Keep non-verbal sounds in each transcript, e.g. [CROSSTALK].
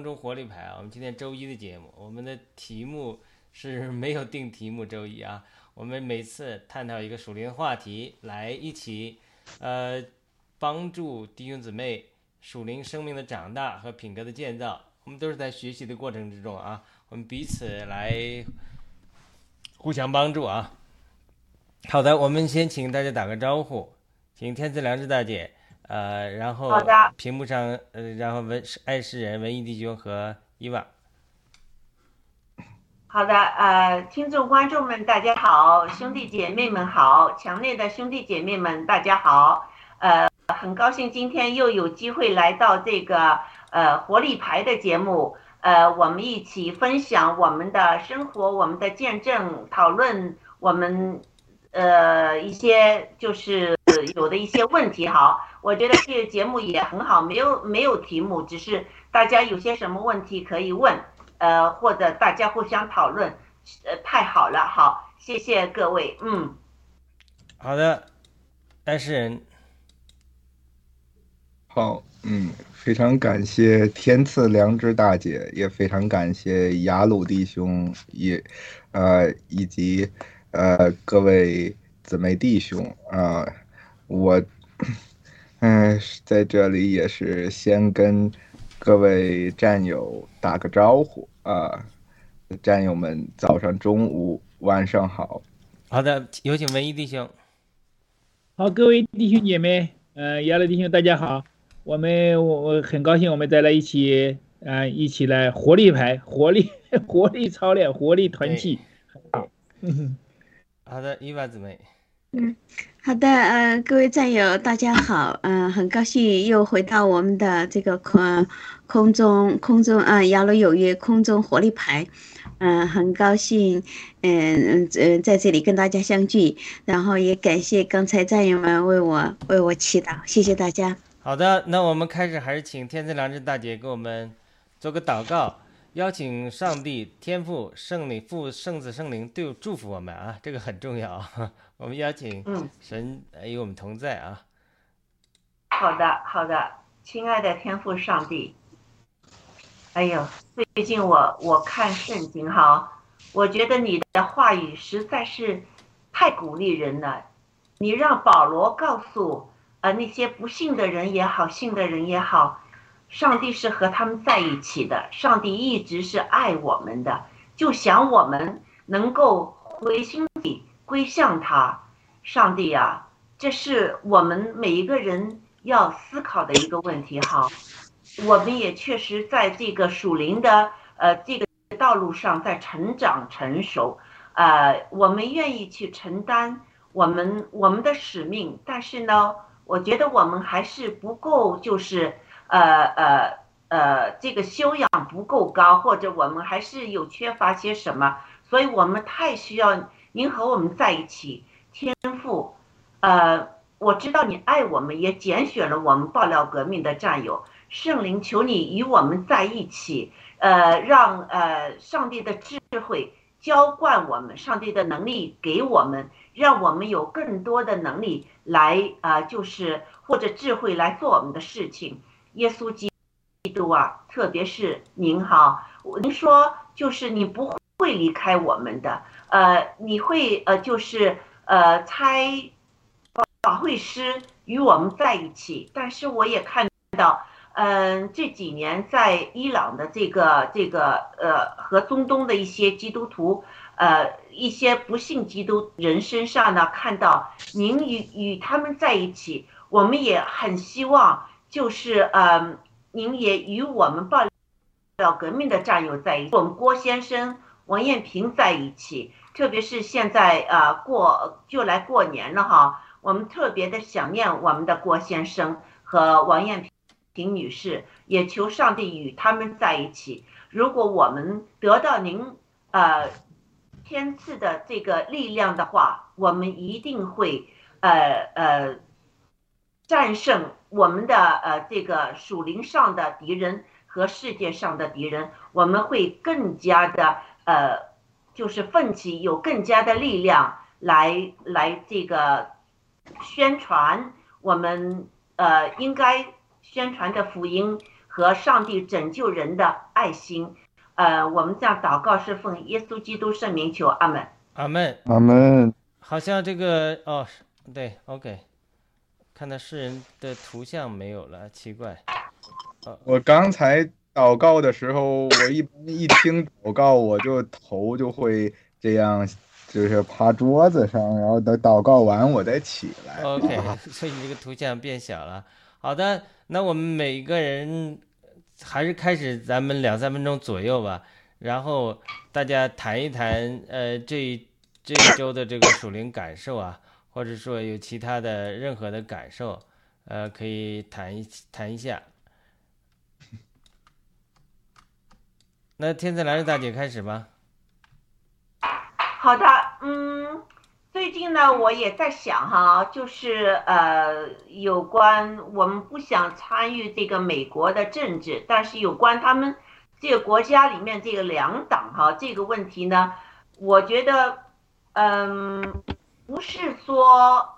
空中活力牌啊。我们今天周一的节目，我们的题目是没有定题目，周一啊，我们每次探讨一个属灵话题，来一起呃帮助弟兄姊妹属灵生命的长大和品格的建造。我们都是在学习的过程之中啊，我们彼此来互相帮助啊。好的，我们先请大家打个招呼，请天赐良知大姐，呃，然后好的。屏幕上呃，然后文爱诗人文艺弟兄和伊娃。好的，呃，听众观众们大家好，兄弟姐妹们好，强烈的兄弟姐妹们大家好，呃，很高兴今天又有机会来到这个呃活力牌的节目，呃，我们一起分享我们的生活，我们的见证，讨论我们呃一些就是有的一些问题哈，我觉得这个节目也很好，没有没有题目，只是大家有些什么问题可以问。呃，或者大家互相讨论，呃，太好了，好，谢谢各位，嗯，好的，但是人，好，嗯，非常感谢天赐良知大姐，也非常感谢雅鲁弟兄，也，呃，以及呃各位姊妹弟兄啊、我，嗯、在这里也是先跟各位战友打个招呼啊、战友们早上、中午、晚上好。好的，有请文艺弟兄。好，各位弟兄姐妹，呃，亚乐弟兄大家好，我们我我很高兴我们再来一起，呃，一起来活力牌，活力活力操练，活力团契。嗯 [LAUGHS] 好的，伊娃姊妹。嗯好的，呃，各位战友，大家好，嗯、很高兴又回到我们的这个空空中空中啊，雅鲁有约空中活力牌，嗯、很高兴，嗯嗯呃，在这里跟大家相聚，然后也感谢刚才战友们为我为我祈祷，谢谢大家。好的，那我们开始还是请天赐良知大姐给我们做个祷告，邀请上帝、天父、圣灵、父、圣子、圣灵对祝福我们啊，这个很重要。[LAUGHS] 我们邀请神与我们同在啊。好的，好的，亲爱的天父上帝，哎呦，最近我我看圣经哈，我觉得你的话语实在是太鼓励人了，你让保罗告诉呃那些不信的人也好，信的人也好，上帝是和他们在一起的，上帝一直是爱我们的，就想我们能够回心里归向他。上帝啊，这是我们每一个人要思考的一个问题哈。我们也确实在这个属灵的呃这个道路上在成长成熟，呃，我们愿意去承担我们我们的使命，但是呢，我觉得我们还是不够，就是呃呃呃这个修养不够高，或者我们还是有缺乏些什么，所以我们太需要您和我们在一起。天赋，呃，我知道你爱我们，也拣选了我们爆料革命的战友。圣灵，求你与我们在一起，呃，让呃上帝的智慧浇灌我们，上帝的能力给我们，让我们有更多的能力来啊、呃就是或者智慧来做我们的事情。耶稣基督啊，特别是您哈，您说就是你不会离开我们的，呃，你会呃就是。呃，猜法会师与我们在一起，但是我也看到，嗯、这几年在伊朗的这个这个呃和中东的一些基督徒，呃一些不信基督人身上呢，看到您与与他们在一起，我们也很希望，就是呃您也与我们爆料革命的战友在一起，我们郭先生、王艳平在一起。特别是现在呃过就来过年了哈，我们特别的想念我们的郭先生和王艳平女士，也求上帝与他们在一起。如果我们得到您呃天赐的这个力量的话，我们一定会呃呃战胜我们的呃这个属灵上的敌人和世界上的敌人，我们会更加的呃。就是奋起有更加的力量来来这个宣传我们呃应该宣传的福音和上帝拯救人的爱心。呃，我们这样祷告是奉耶稣基督圣名求，阿门。阿门。阿门。好像这个哦，对，OK，看到诗人的图像没有了，奇怪。我刚才祷告的时候，我一一听祷告，我就头就会这样，就是趴桌子上，然后等祷告完我再起来。OK，[LAUGHS] 所以你这个图像变小了。好的，那我们每个人还是开始咱们两三分钟左右吧，然后大家谈一谈，呃，这这一周的这个属灵感受啊，或者说有其他的任何的感受，呃，可以谈一谈一下。[LAUGHS] 那天赐兰大姐开始吧。好的，嗯，最近呢，我也在想哈，就是呃，有关我们不想参与这个美国的政治，但是有关他们这个国家里面这个两党哈这个问题呢，我觉得，嗯，不是说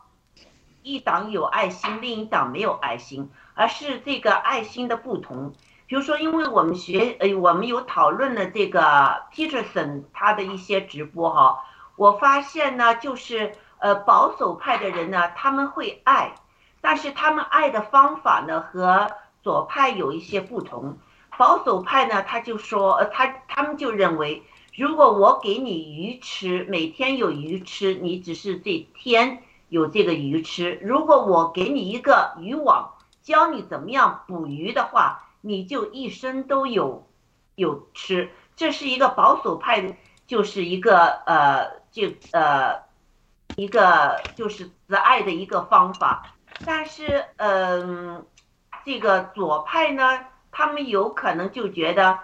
一党有爱心，另一党没有爱心，而是这个爱心的不同。比如说，因为我们学呃，我们有讨论了这个 Peterson 他的一些直播哈，我发现呢，就是呃保守派的人呢，他们会爱，但是他们爱的方法呢和左派有一些不同。保守派呢，他就说，呃，他他们就认为，如果我给你鱼吃，每天有鱼吃，你只是这天有这个鱼吃；如果我给你一个渔网，教你怎么样捕鱼的话，你就一生都有有吃，这是一个保守派的，就是一个呃，就呃一个就是慈爱的一个方法。但是嗯、呃，这个左派呢，他们有可能就觉得，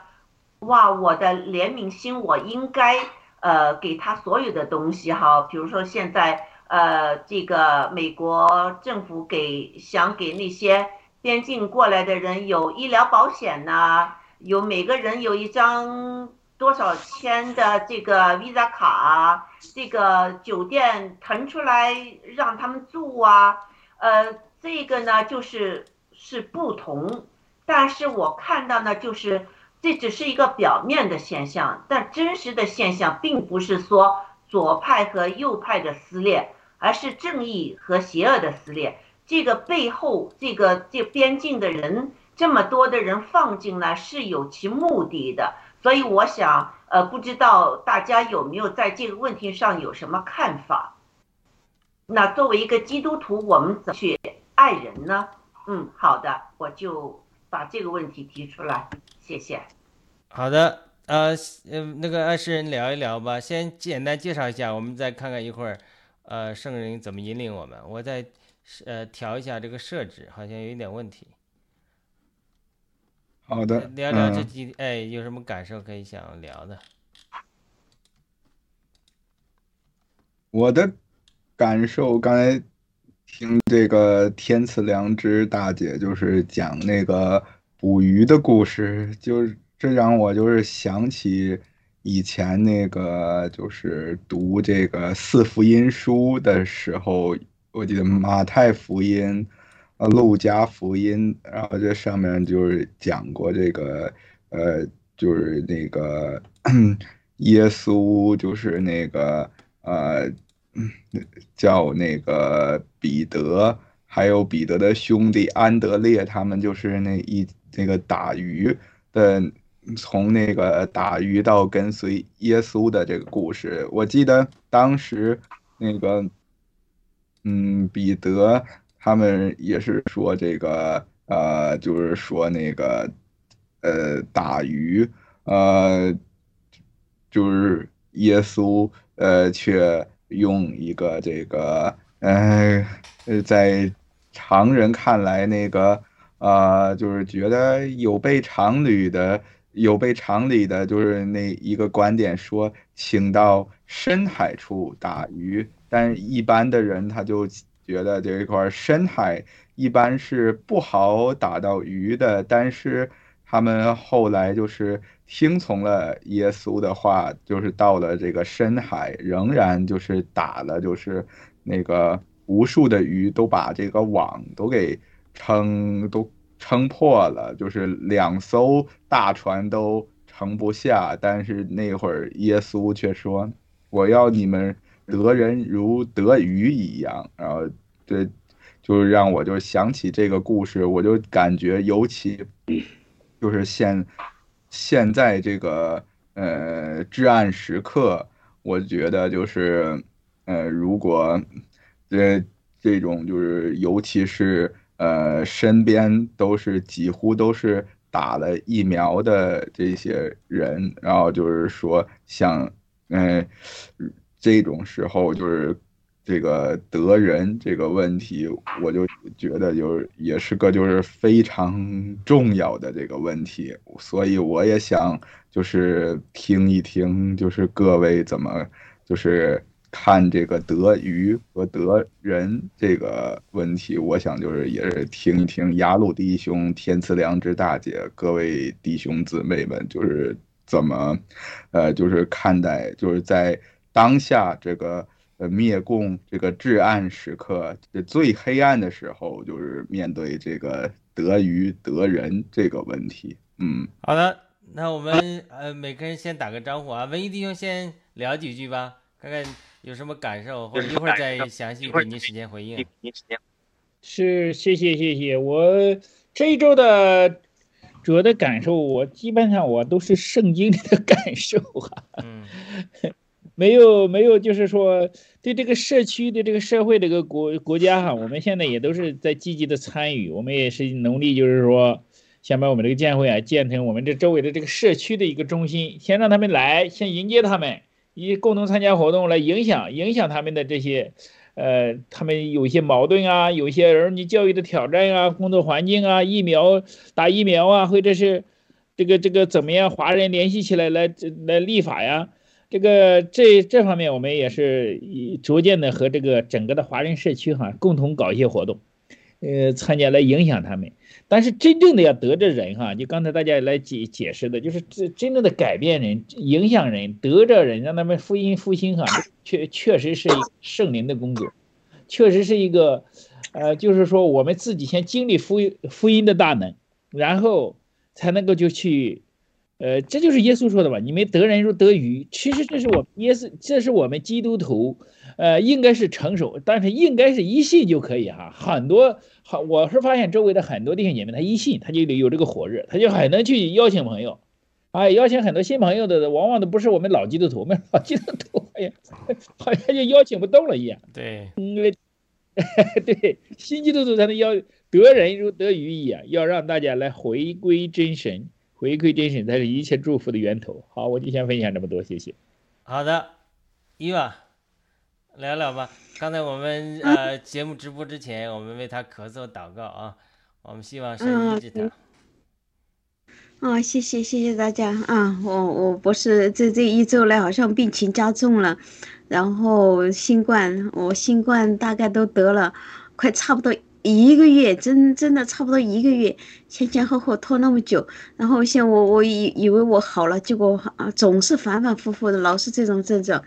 哇，我的怜悯心，我应该呃给他所有的东西哈，比如说现在呃这个美国政府给想给那些。边境过来的人有医疗保险呐、有每个人有一张多少钱的这个 Visa 卡，这个酒店腾出来让他们住啊，呃，这个呢就是是不同，但是我看到呢就是这只是一个表面的现象，但真实的现象并不是说左派和右派的撕裂，而是正义和邪恶的撕裂。这个背后，这个这边境的人这么多的人放进来是有其目的的，所以我想，呃，不知道大家有没有在这个问题上有什么看法？那作为一个基督徒，我们怎么去爱人呢？嗯，好的，我就把这个问题提出来，谢谢。好的，呃，呃，那个爱诗人聊一聊吧，先简单介绍一下，我们再看看一会儿，呃，圣人怎么引领我们，我再。呃，调一下这个设置，好像有一点问题。好的，聊聊这几、嗯、哎，有什么感受可以想聊的？我的感受，刚才听这个天赐良知大姐就是讲那个捕鱼的故事，就是这让我就是想起以前那个就是读这个四福音书的时候。我记得马太福音、呃路加福音，然后这上面就是讲过这个，呃，就是那个耶稣，就是那个呃，叫那个彼得，还有彼得的兄弟安德烈，他们就是那一那个打鱼的，从那个打鱼到跟随耶稣的这个故事。我记得当时那个。嗯，彼得他们也是说这个，呃，就是说那个，呃，打鱼，呃，就是耶稣，呃，却用一个这个，呃，在常人看来那个，呃，就是觉得有悖常理的，有悖常理的，就是那一个观点说，请到深海处打鱼。但一般的人他就觉得这一块深海一般是不好打到鱼的，但是他们后来就是听从了耶稣的话，就是到了这个深海，仍然就是打了，就是那个无数的鱼都把这个网都给撑都撑破了，就是两艘大船都撑不下。但是那会儿耶稣却说：“我要你们得人如得鱼一样。”然后，对，就是让我就想起这个故事，我就感觉尤其就是现现在这个呃至暗时刻，我觉得就是呃如果这这种就是尤其是。呃，身边都是几乎都是打了疫苗的这些人，然后就是说，像，嗯，这种时候就是这个得人这个问题，我就觉得就是也是个就是非常重要的这个问题，所以我也想就是听一听，就是各位怎么就是。看这个得鱼和得人这个问题，我想就是也是听一听雅鲁弟兄、天赐良知大姐各位弟兄姊妹们，就是怎么，呃，就是看待，就是在当下这个呃灭共这个至暗时刻，这最黑暗的时候，就是面对这个得鱼得人这个问题。嗯，好的，那我们呃每个人先打个招呼啊，文艺弟兄先聊几句吧，看看。有什么感受？或者一会儿再详细给您时间回应。是，谢谢谢谢。我这一周的主要的感受，我基本上我都是圣经里的感受啊。[LAUGHS] 嗯。没有没有，就是说对这个社区对这个社会这个国国家哈，我们现在也都是在积极的参与，我们也是努力，就是说想把我们这个建会啊建成我们这周围的这个社区的一个中心，先让他们来，先迎接他们。以共同参加活动来影响影响他们的这些，呃，他们有一些矛盾啊，有一些儿女教育的挑战啊，工作环境啊，疫苗打疫苗啊，或者是这个这个怎么样，华人联系起来来来立法呀，这个这这方面我们也是逐渐的和这个整个的华人社区哈共同搞一些活动，呃，参加来影响他们。但是真正的要得着人哈，就刚才大家来解解释的，就是真真正的改变人、影响人、得着人，让他们福音复兴哈，确确实是圣灵的工作，确实是一个，呃，就是说我们自己先经历福福音的大能，然后才能够就去，呃，这就是耶稣说的吧？你们得人如得鱼，其实这是我们耶稣，这是我们基督徒，呃，应该是成熟，但是应该是一信就可以哈，很多。好，我是发现周围的很多弟兄姐妹，他一信他就有这个火热，他就很能去邀请朋友，哎，邀请很多新朋友的，往往都不是我们老基督徒，我们老基督徒，哎呀，好像就邀请不动了一样。对，因为 [LAUGHS] 对新基督徒才能邀得人如得鱼一样，要让大家来回归真神，回归真神才是一切祝福的源头。好，我就先分享这么多，谢谢。好的，伊娃，聊聊吧。刚才我们呃节目直播之前，我们为他咳嗽祷告啊，我们希望神医治他。哦，谢谢谢谢大家啊！我我不是这这一周来好像病情加重了，然后新冠我新冠大概都得了快差不多一个月，真真的差不多一个月，前前后后拖那么久，然后像我我以以为我好了，结果啊总是反反复复的，老是这种症状。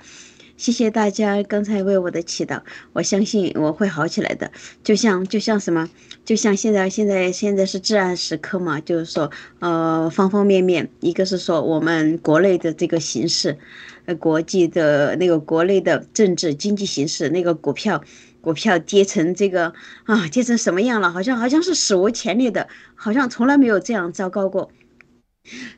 谢谢大家刚才为我的祈祷，我相信我会好起来的。就像就像什么，就像现在现在现在是至暗时刻嘛，就是说，呃，方方面面，一个是说我们国内的这个形势，呃，国际的那个国内的政治经济形势，那个股票股票跌成这个啊，跌成什么样了？好像好像是史无前例的，好像从来没有这样糟糕过。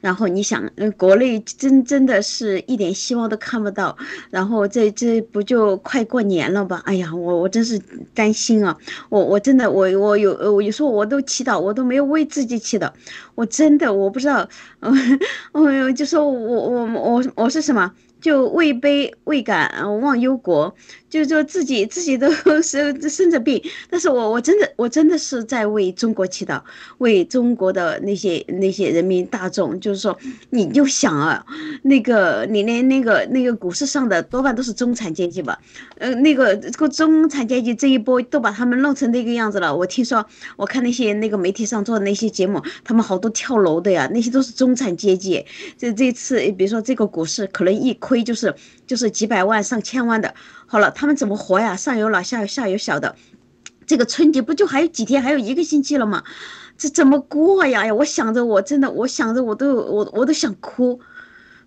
然后你想，嗯，国内真真的是一点希望都看不到。然后这这不就快过年了吧？哎呀，我我真是担心啊！我我真的我我有我有时候我都祈祷，我都没有为自己祈祷。我真的我不知道，嗯我就说我我我我是什么？就位卑未敢忘忧国，就是说自己自己都 [LAUGHS] 是生着病，但是我我真的我真的是在为中国祈祷，为中国的那些那些人民大众，就是说，你就想啊，那个你连那个那个股市上的多半都是中产阶级吧，呃，那个这个中产阶级这一波都把他们弄成那个样子了。我听说，我看那些那个媒体上做的那些节目，他们好多跳楼的呀，那些都是中产阶级。这这次比如说这个股市可能一。亏就是就是几百万上千万的，好了，他们怎么活呀？上有老下有下有小的，这个春节不就还有几天，还有一个星期了吗？这怎么过呀？呀，我想着我真的，我想着我都我我都想哭。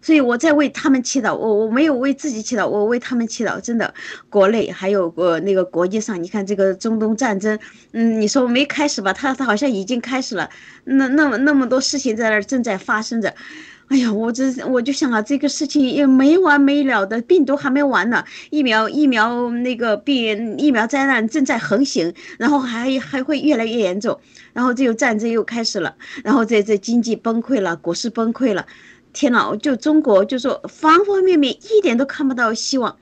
所以我在为他们祈祷，我我没有为自己祈祷，我为他们祈祷。真的，国内还有呃那个国际上，你看这个中东战争，嗯，你说没开始吧？他他好像已经开始了，那那么那么多事情在那儿正在发生着。哎呀，我这我就想啊，这个事情也没完没了的，病毒还没完呢，疫苗疫苗那个病疫苗灾难正在横行，然后还还会越来越严重，然后这个战争又开始了，然后这这经济崩溃了，股市崩溃了。天呐，就中国就说方方面面一点都看不到希望，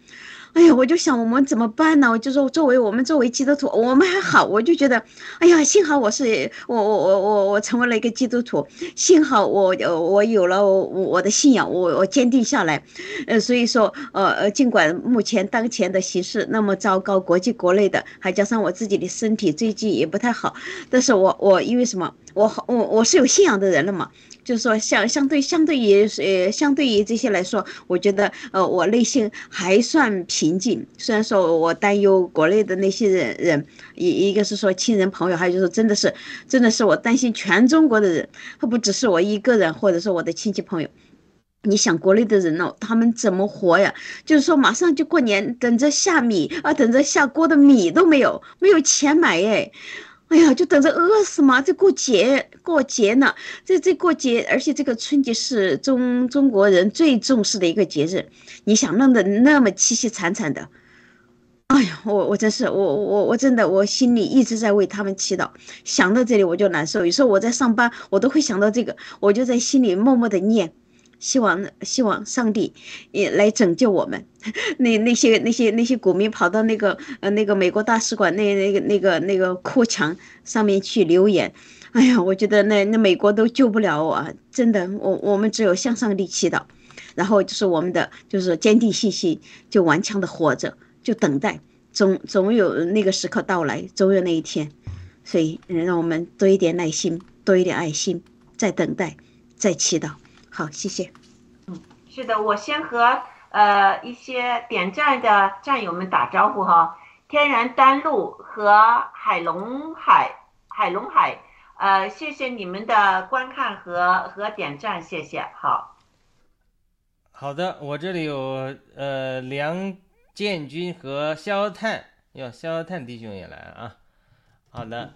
哎呀，我就想我们怎么办呢？我就说作为我们作为基督徒，我们还好，我就觉得，哎呀，幸好我是我我我我我成为了一个基督徒，幸好我我有了我我的信仰，我我坚定下来，呃，所以说呃呃，尽管目前当前的形势那么糟糕，国际国内的，还加上我自己的身体最近也不太好，但是我我因为什么？我我我是有信仰的人了嘛。就是说，相相对相对于呃相对于这些来说，我觉得呃我内心还算平静。虽然说我担忧国内的那些人人，一一个是说亲人朋友，还有就是真的是真的是我担心全中国的人，他不只是我一个人，或者是我的亲戚朋友。你想国内的人呢，他们怎么活呀？就是说马上就过年，等着下米啊，等着下锅的米都没有，没有钱买哎。哎呀，就等着饿死嘛！这过节过节呢，这这过节，而且这个春节是中中国人最重视的一个节日。你想弄得那么凄凄惨惨的，哎呀，我我真是我我我真的我心里一直在为他们祈祷，想到这里我就难受。有时候我在上班，我都会想到这个，我就在心里默默的念。希望希望上帝也来拯救我们。[LAUGHS] 那那些那些那些股民跑到那个呃那个美国大使馆那那个那个那个哭墙上面去留言，哎呀，我觉得那那美国都救不了我，真的，我我们只有向上帝祈祷，然后就是我们的就是坚定信心，就顽强的活着，就等待，总总有那个时刻到来，总有那一天。所以让我们多一点耐心，多一点爱心，在等待，在祈祷。好，谢谢。嗯，是的，我先和呃一些点赞的战友们打招呼哈。天然丹露和海龙海海龙海，呃，谢谢你们的观看和和点赞，谢谢。好，好的，我这里有呃梁建军和肖探，哟，肖探弟兄也来了啊。好的，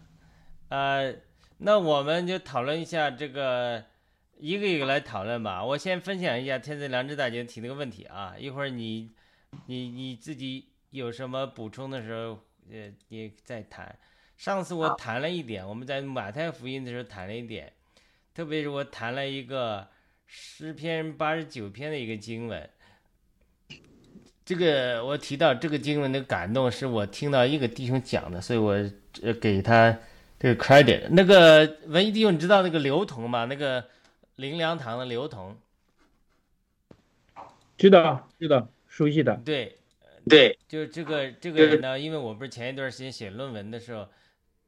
呃，那我们就讨论一下这个。一个一个来讨论吧。我先分享一下天赐良知大姐提那个问题啊。一会儿你，你你自己有什么补充的时候，呃，你再谈。上次我谈了一点，我们在马太福音的时候谈了一点，特别是我谈了一个诗篇八十九篇的一个经文。这个我提到这个经文的感动，是我听到一个弟兄讲的，所以我呃给他这个 credit。那个文艺弟兄，你知道那个刘同吗？那个。灵粮堂的刘同，知道知道熟悉的，对对，就是这个这个人呢，因为我不是前一段时间写论文的时候，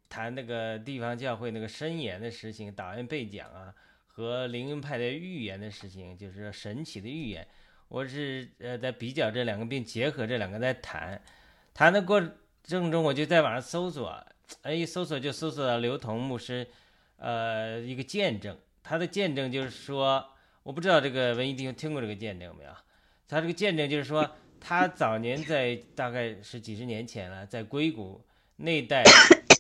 谈那个地方教会那个申言的事情，导演被讲啊，和灵恩派的预言的事情，就是神奇的预言，我是呃在比较这两个，并结合这两个在谈，谈的过程中，我就在网上搜索，哎，一搜索就搜索到刘同牧师，呃，一个见证。他的见证就是说，我不知道这个文艺弟兄听过这个见证没有？他这个见证就是说，他早年在大概是几十年前了，在硅谷那一代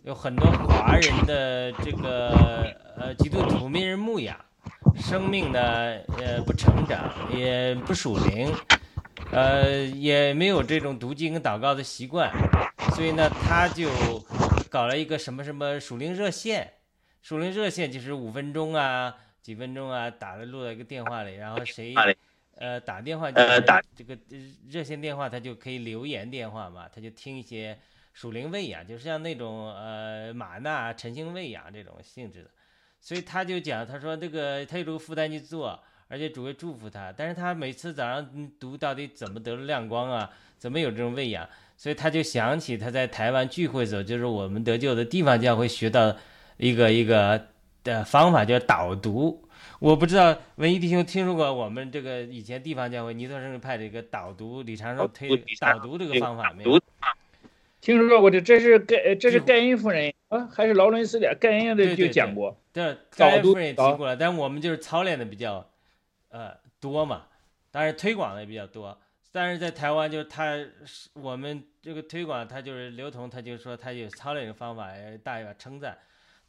有很多华人的这个呃基督徒没人牧养，生命呢呃不成长，也不属灵，呃也没有这种读经跟祷告的习惯，所以呢他就搞了一个什么什么属灵热线。属灵热线就是五分钟啊，几分钟啊，打了录在一个电话里，然后谁呃打电话呃打这个热线电话，他就可以留言电话嘛，他就听一些属灵喂养，就是像那种呃玛纳晨星喂养这种性质的，所以他就讲，他说这个他有这个负担去做，而且主会祝福他，但是他每次早上读到底怎么得了亮光啊，怎么有这种喂养，所以他就想起他在台湾聚会的时候，就是我们得救的地方教会学到。一个一个的方法叫导读，我不知道文艺弟兄听说过我们这个以前地方教会尼托生派的一个导读李长寿推导读这个方法没有？听说过这这是盖这是盖恩夫人啊，还是劳伦斯的盖恩的就讲过。对，盖恩夫人也提过了，但我们就是操练的比较呃多嘛，当然推广的也比较多。但是在台湾，就是他是我们这个推广，他就是刘同，他就说他有操练的方法，呃大家称赞。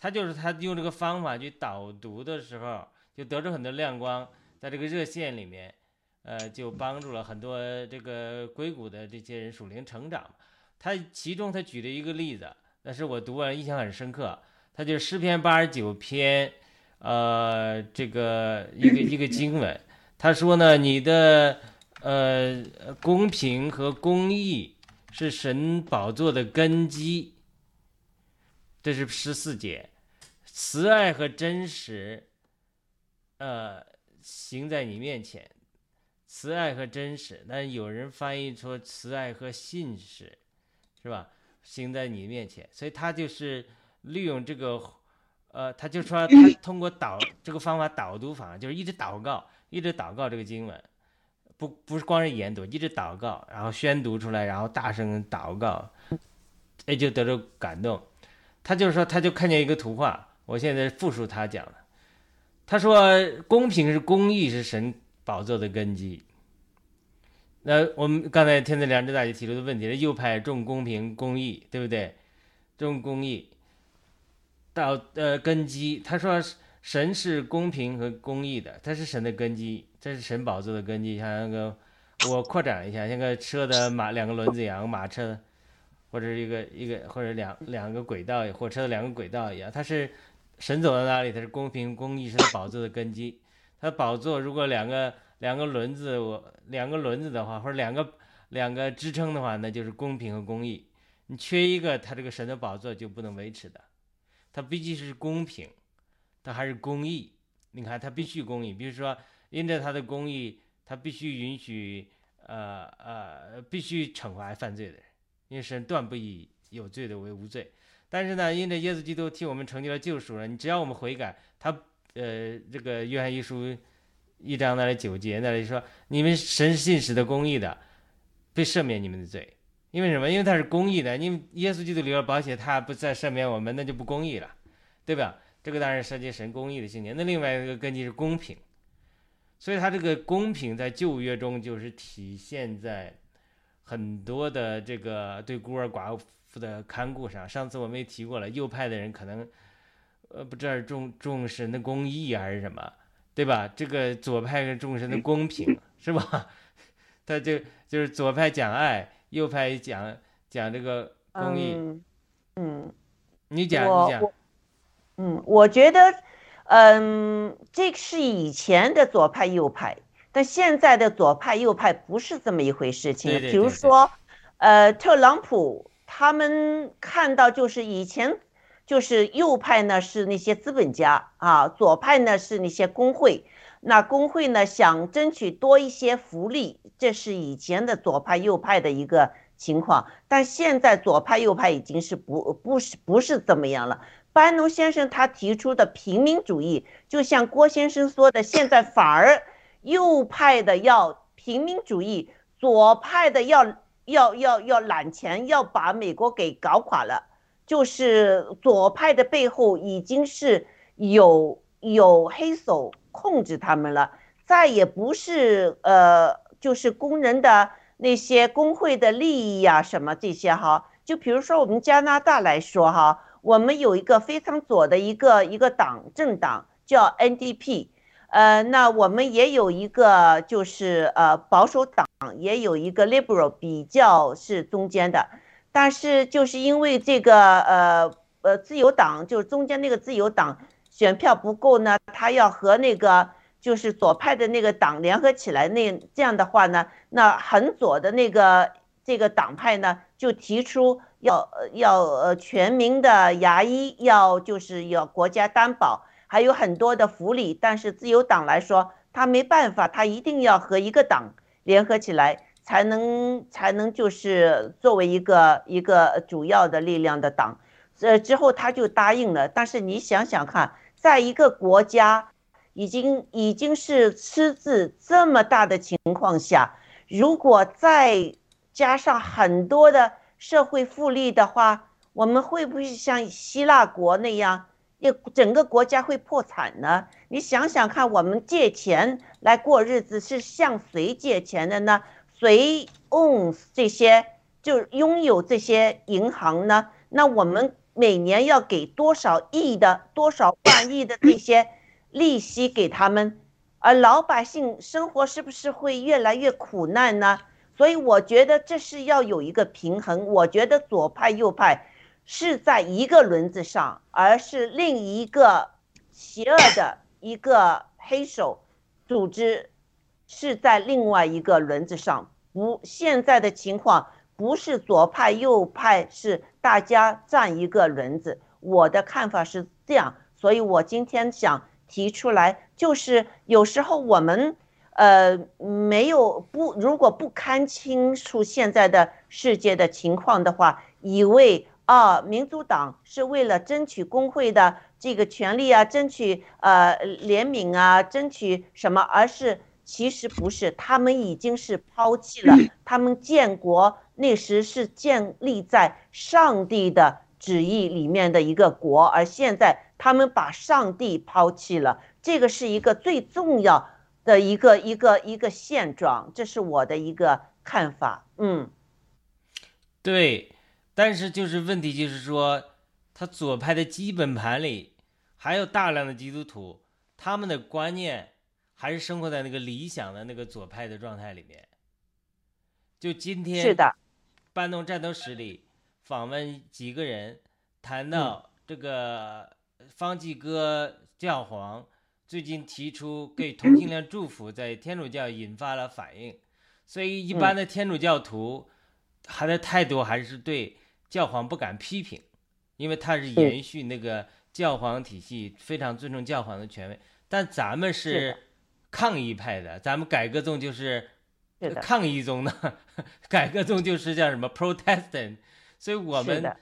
他就是他用这个方法去导读的时候，就得出很多亮光，在这个热线里面，呃，就帮助了很多这个硅谷的这些人属灵成长。他其中他举了一个例子，那是我读完印象很深刻。他就是诗篇八十九篇，呃，这个一个一个经文，他说呢，你的呃公平和公义是神宝座的根基，这是十四节，慈爱和真实，呃，行在你面前，慈爱和真实，但有人翻译说慈爱和信实，是吧？行在你面前，所以他就是。利用这个，呃，他就说他通过导这个方法导读法，就是一直祷告，一直祷告这个经文，不不是光是研读，一直祷告，然后宣读出来，然后大声祷告，哎，就得到感动。他就是说，他就看见一个图画，我现在复述他讲的，他说公平是公义是神宝座的根基。那我们刚才天赐良知大姐提出的问题是右派重公平公义，对不对？重公义。到呃根基，他说神是公平和公义的，它是神的根基，这是神宝座的根基。像那个我扩展一下，像个车的马两个轮子一样，马车或者一个一个或者两两个轨道，火车的两个轨道一样，它是神走到哪里，它是公平公义是它宝座的根基。它宝座如果两个两个轮子我两个轮子的话，或者两个两个支撑的话，那就是公平和公义。你缺一个，它这个神的宝座就不能维持的。它毕竟是公平，它还是公义。你看，它必须公义。比如说，因着它的公义，它必须允许，呃呃，必须惩罚犯罪的人，因神断不以有罪的为无罪。但是呢，因着耶稣基督替我们成就了救赎了，你只要我们悔改，他呃，这个约翰一书一章那里九节那里说，你们神信实的公义的，被赦免你们的罪。因为什么？因为他是公义的。因为耶稣基督留了保险，他不再赦免我们，那就不公义了，对吧？这个当然涉及神公义的信念。那另外一个根据是公平，所以他这个公平在旧约中就是体现在很多的这个对孤儿寡妇的看顾上。上次我们也提过了，右派的人可能呃不知道重重视那公益还是什么，对吧？这个左派是重视的公平，[LAUGHS] 是吧？他就就是左派讲爱。右派讲讲这个公益，嗯，你讲你讲，嗯，我觉得，嗯，这是以前的左派右派，但现在的左派右派不是这么一回事情。比如说，呃，特朗普他们看到就是以前就是右派呢是那些资本家啊，左派呢是那些工会，那工会呢想争取多一些福利。这是以前的左派右派的一个情况，但现在左派右派已经是不不是不是怎么样了。班农先生他提出的平民主义，就像郭先生说的，现在反而右派的要平民主义，左派的要要要要揽钱，要把美国给搞垮了。就是左派的背后已经是有有黑手控制他们了，再也不是呃。就是工人的那些工会的利益呀，什么这些哈，就比如说我们加拿大来说哈，我们有一个非常左的一个一个党政党叫 NDP，呃，那我们也有一个就是呃保守党，也有一个 Liberal 比较是中间的，但是就是因为这个呃呃自由党就是中间那个自由党选票不够呢，他要和那个。就是左派的那个党联合起来，那这样的话呢，那很左的那个这个党派呢，就提出要要呃全民的牙医，要就是要国家担保，还有很多的福利。但是自由党来说，他没办法，他一定要和一个党联合起来，才能才能就是作为一个一个主要的力量的党。呃，之后他就答应了。但是你想想看，在一个国家。已经已经是赤字这么大的情况下，如果再加上很多的社会福利的话，我们会不会像希腊国那样也整个国家会破产呢？你想想看，我们借钱来过日子是向谁借钱的呢？谁 owns 这些就拥有这些银行呢？那我们每年要给多少亿的、多少万亿的这些利息给他们，而老百姓生活是不是会越来越苦难呢？所以我觉得这是要有一个平衡。我觉得左派右派。是在一个轮子上，而是另一个邪恶的一个黑手组织是在另外一个轮子上。不，现在的情况不是左派右派，是大家站一个轮子。我的看法是这样，所以我今天想提出来，就是有时候我们呃没有不，如果不看清楚现在的世界的情况的话，以为。啊，民主党是为了争取工会的这个权利啊，争取呃怜悯啊，争取什么？而是其实不是，他们已经是抛弃了他们建国那时是建立在上帝的旨意里面的一个国，而现在他们把上帝抛弃了，这个是一个最重要的一个一个一个现状，这是我的一个看法。嗯，对。但是就是问题就是说，他左派的基本盘里还有大量的基督徒，他们的观念还是生活在那个理想的那个左派的状态里面。就今天是的，搬动战斗室里访问几个人，谈到这个方济哥教皇最近提出给 [CLEARS THROAT] 同性恋祝福，在天主教引发了反应，所以一般的天主教徒他的态度还是对。教皇不敢批评，因为他是延续那个教皇体系，非常尊重教皇的权威。但咱们是抗议派的，咱们改革宗就是抗议宗的，[LAUGHS] 改革宗就是叫什么 Protestant，所以我们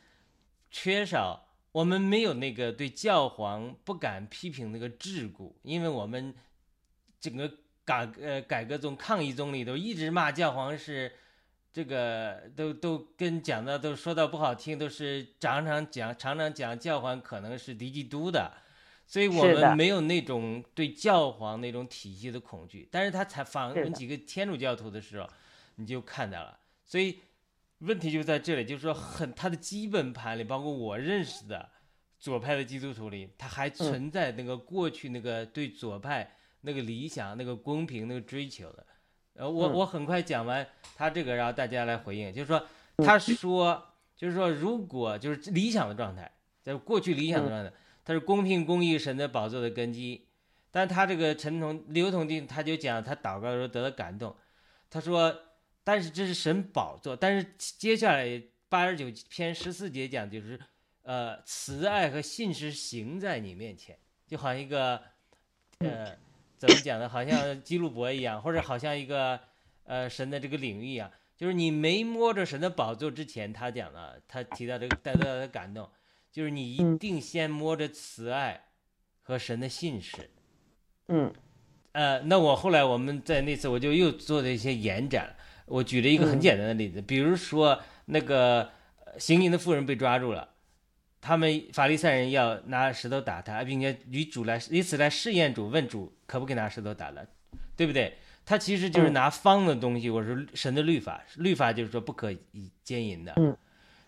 缺少，我们没有那个对教皇不敢批评那个桎梏，因为我们整个改呃改革宗抗议宗里头一直骂教皇是。这个都都跟讲的都说到不好听，都是常常讲常常讲教皇可能是敌基督的，所以我们没有那种对教皇那种体系的恐惧。但是他采访问几个天主教徒的时候，你就看到了。所以问题就在这里，就是说很他的基本盘里，包括我认识的左派的基督徒里，他还存在那个过去那个对左派那个理想、那个公平、那个追求的。呃，我我很快讲完他这个，然后大家来回应。就是说，他说，就是说，如果就是理想的状态，在过去理想的状态，他是公平公义神的宝座的根基。但他这个陈同刘同定他就讲，他祷告的时候得了感动。他说，但是这是神宝座，但是接下来八十九篇十四节讲，就是呃，慈爱和信实行在你面前，就好像一个呃。怎么讲呢？好像基路伯一样，或者好像一个呃神的这个领域一样，就是你没摸着神的宝座之前，他讲了，他提到这个带到的感动，就是你一定先摸着慈爱和神的信使。嗯，呃，那我后来我们在那次我就又做了一些延展，我举了一个很简单的例子，比如说那个行淫的妇人被抓住了。他们法利赛人要拿石头打他，并且与主来以此来试验主，问主可不可以拿石头打他，对不对？他其实就是拿方的东西，我说神的律法，律法就是说不可以奸淫的。嗯。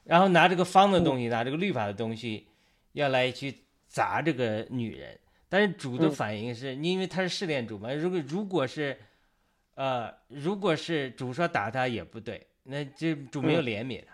然后拿这个方的东西，拿这个律法的东西，要来去砸这个女人。但是主的反应是，因为他是试炼主嘛。如果如果是，呃，如果是主说打他也不对，那这主没有怜悯了。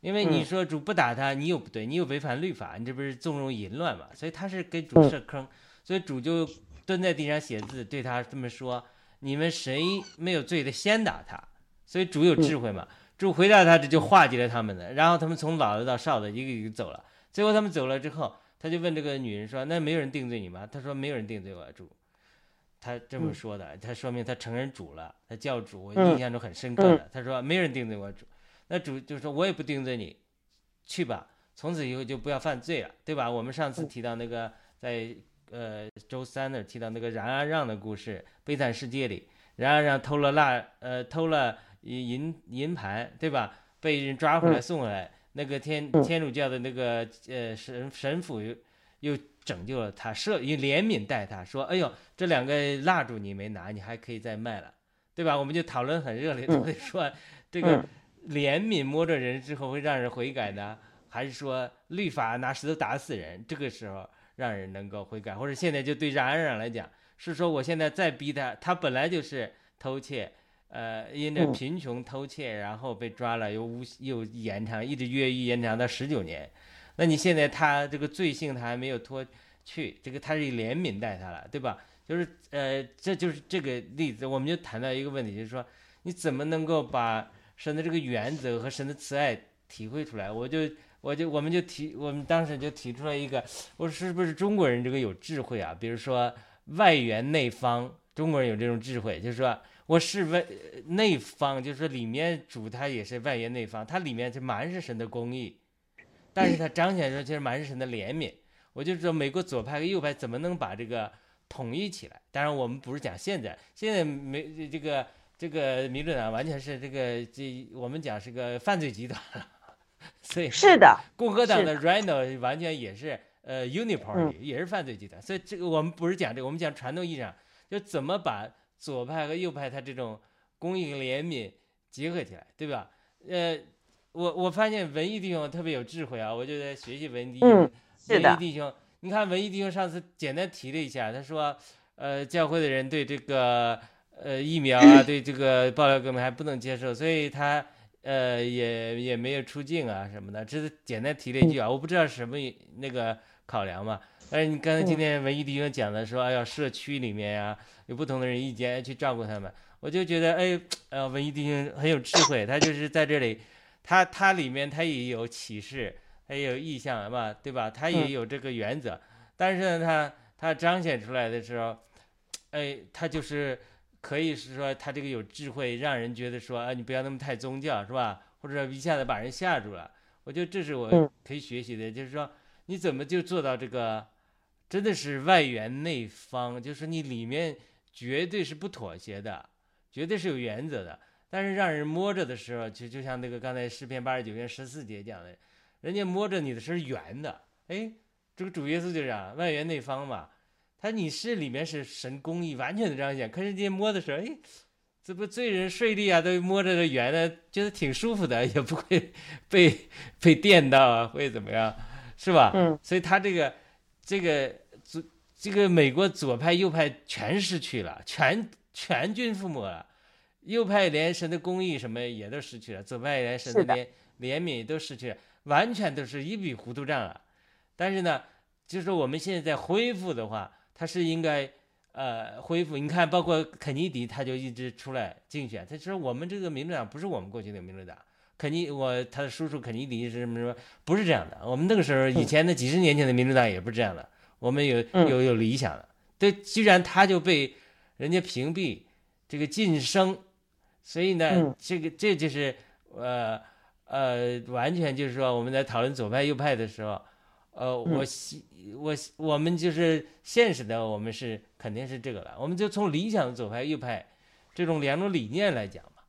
因为你说主不打他，你又不对，你又违反律法，你这不是纵容淫乱嘛？所以他是给主设坑，所以主就蹲在地上写字，对他这么说：“你们谁没有罪的，先打他。”所以主有智慧嘛，主回答他，这就化解了他们的。然后他们从老的到少的，一个一个走了。最后他们走了之后，他就问这个女人说：“那没有人定罪你吗？”他说：“没有人定罪我，主。”他这么说的，他说明他承认主了，他叫主，我印象中很深刻的。他说：“没有人定罪我，主。”那主就说：“我也不盯着你，去吧。从此以后就不要犯罪了，对吧？”我们上次提到那个在呃周三那提到那个冉阿让的故事，《悲惨世界》里，冉阿让偷了蜡，呃，偷了银银银盘，对吧？被人抓回来送回来，那个天天主教的那个呃神神父又又拯救了他，设以怜悯待他，说：“哎呦，这两个蜡烛你没拿，你还可以再卖了，对吧？”我们就讨论很热烈，都会说这个怜悯摸着人之后会让人悔改呢，还是说律法拿石头打死人，这个时候让人能够悔改？或者现在就对冉冉来讲，是说我现在再逼他，他本来就是偷窃，呃，因着贫穷偷窃，然后被抓了，又无又延长，一直越狱延长到十九年。那你现在他这个罪性他还没有脱去，这个他是以怜悯待他了，对吧？就是呃，这就是这个例子，我们就谈到一个问题，就是说你怎么能够把神的这个原则和神的慈爱体会出来？我就我就我们就提，我们当时就提出了一个，我说是不是中国人这个有智慧啊？比如说外圆内方，中国人有这种智慧，就是说我是外内方，就是说里面主它也是外圆内方，它里面就满是神的公义。但是它彰显出其实蛮是神的怜悯。我就说美国左派和右派怎么能把这个统一起来？当然我们不是讲现在，现在没这个这个民主党完全是这个这我们讲是个犯罪集团了，所以是的，共和党的 Rhino 完全也是呃 Uniparty 也是犯罪集团。所以这个我们不是讲这个，我们讲传统意义上就怎么把左派和右派他这种公益怜悯结合起来，对吧？呃。我我发现文艺弟兄特别有智慧啊，我就在学习文艺弟兄。文艺弟兄，你看文艺弟兄上次简单提了一下，他说，呃，教会的人对这个呃疫苗啊，[CLEARS THROAT] 对这个爆料革命还不能接受，所以他呃也也没有出境啊什么的，只是简单提了一句啊，我不知道什么那个考量嘛。但是你刚才今天文艺弟兄讲的说，哎呀，社区里面呀有不同的人意见，去照顾他们，我就觉得哎，呃，文艺弟兄很有智慧，他就是在这里。他他里面他也有启示，它也有意向嘛，对吧？他也有这个原则，但是呢，他他彰显出来的时候，哎，他就是可以是说他这个有智慧，让人觉得说啊，你不要那么太宗教，是吧？或者一下子把人吓住了。我觉得这是我可以学习的，就是说你怎么就做到这个，真的是外圆内方，就是你里面绝对是不妥协的，绝对是有原则的。但是让人摸着的时候，就就像那个刚才诗篇八十九篇十四节讲的，人家摸着你的是圆的，哎，这个主耶稣就这样，外圆内方嘛，他你是里面是神工艺完全的彰显，可是人家摸的时候，哎，这不罪人税吏啊，都摸着这圆的，觉得挺舒服的，也不会被 [LAUGHS] 被电到啊，会怎么样，是吧？嗯，所以他这个这个左这个美国左派右派全失去了，全全军覆没了。右派连神的工艺什么也都失去了，左派连神的怜怜悯都失去了，完全都是一笔糊涂账了。但是呢，就是我们现在在恢复的话，他是应该呃恢复。你看，包括肯尼迪他就一直出来竞选，他说我们这个民主党不是我们过去的民主党。肯尼我他的叔叔肯尼迪是什么什么，不是这样的。我们那个时候以前的几十年前的民主党也不是这样的，我们有有有理想的。对，居然他就被人家屏蔽，这个晋升。所以呢，这个这就是呃呃，完全就是说我们在讨论左派右派的时候，呃，我我我们就是现实的，我们是肯定是这个了。我们就从理想的左派右派这种两种理念来讲嘛。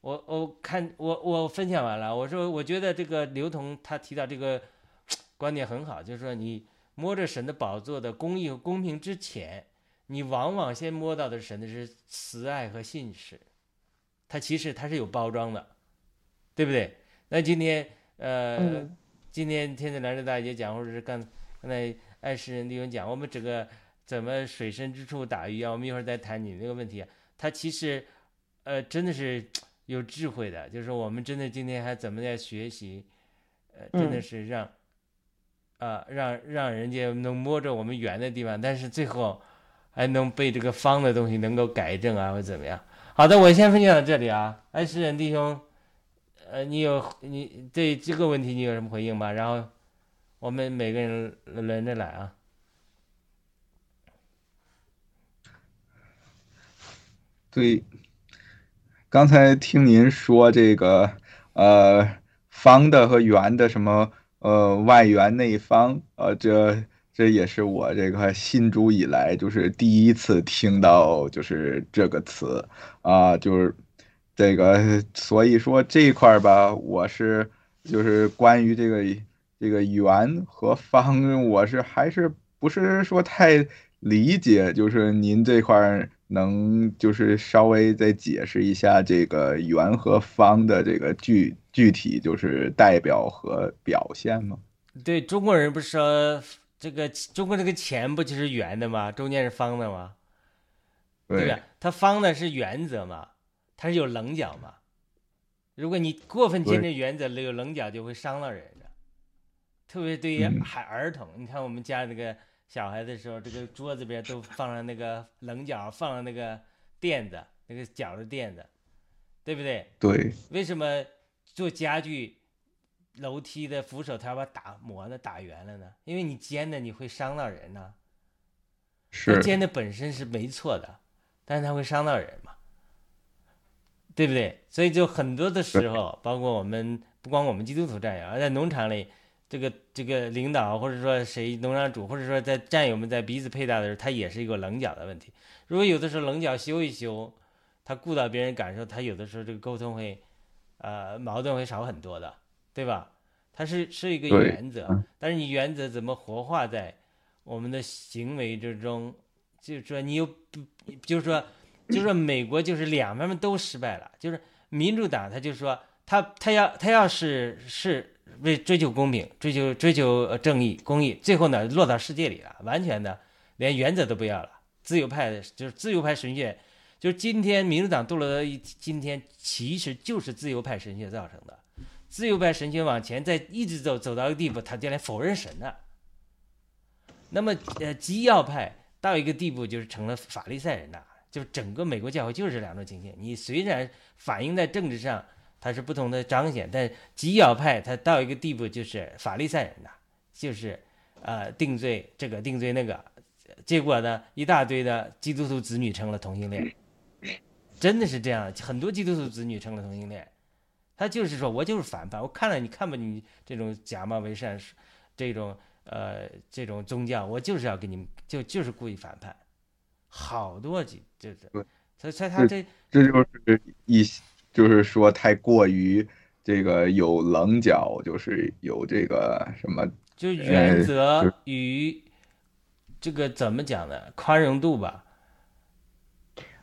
我我看我我分享完了，我说我觉得这个刘同他提到这个 [TSK] 观点很好，就是说你摸着神的宝座的公义和公平之前，你往往先摸到的神的是慈爱和信实。它其实它是有包装的，对不对？那今天呃，今天天子良知大姐讲，或者是刚刚才爱诗人弟兄讲，我们整个怎么水深之处打鱼啊？我们一会儿再谈你那个问题。他其实呃真的是 [TSK] 有智慧的，就是我们真的今天还怎么在学习？呃，真的是让啊让让人家能摸着我们圆的地方，但是最后还能被这个方的东西能够改正啊，或怎么样？好的，我先分享到这里啊，爱诗人弟兄，呃，你有你对这个问题你有什么回应吗？然后我们每个人轮着来啊。对，刚才听您说这个呃方的和圆的什么呃外圆内方呃这。这也是我这个信主以来就是第一次听到就是这个词啊，就是这个，所以说这一块儿吧，我是就是关于这个这个圆和方，我是还是不是说太理解，就是您这块儿能就是稍微再解释一下这个圆和方的这个具具体就是代表和表现吗？对中国人不是说这个中国这个钱不就是圆的吗？中间是方的吗？对吧？它方的是原则嘛，它是有棱角嘛。如果你过分坚持原则，有棱角就会伤到人的。特别对于孩儿童，你看我们家那个小孩的时候，这个桌子边都放上那个棱角，放上那个垫子，那个角的垫子，对不对？对。为什么做家具、楼梯的扶手，他要把打磨的打圆了呢？因为你尖的你会伤到人呢。是。尖的本身是没错的。但是它会伤到人嘛，对不对？所以就很多的时候，包括我们不光我们基督徒战友，而在农场里，这个这个领导或者说谁农场主，或者说在战友们在彼此配搭的时候，他也是一个棱角的问题。如果有的时候棱角修一修，他顾到别人感受，他有的时候这个沟通会，呃，矛盾会少很多的，对吧？它是是一个原则，但是你原则怎么活化在我们的行为之中？就是说，你又不，就是说，就是说，美国就是两方面都失败了。就是民主党，他就说，他他要他要是是为追求公平、追求追求正义、公义，最后呢落到世界里了，完全的连原则都不要了。自由派就是自由派神学，就是今天民主党堕落到今天，其实就是自由派神学造成的。自由派神学往前再一直走走到一个地步，他就连否认神了。那么呃，基要派。到一个地步，就是成了法利赛人呐，就整个美国教会就是这两种情形。你虽然反映在政治上，它是不同的彰显，但基要派它到一个地步就是法利赛人呐，就是呃定罪这个定罪那个，结果呢一大堆的基督徒子女成了同性恋，真的是这样，很多基督徒子女成了同性恋，他就是说我就是反叛，我看了你看不你这种假冒为善，这种。呃，这种宗教，我就是要给你们，就就是故意反叛，好多几就是，所以所以他这这就是一就是说太过于这个有棱角，就是有这个什么，就原则与这个怎么讲呢？宽容度吧。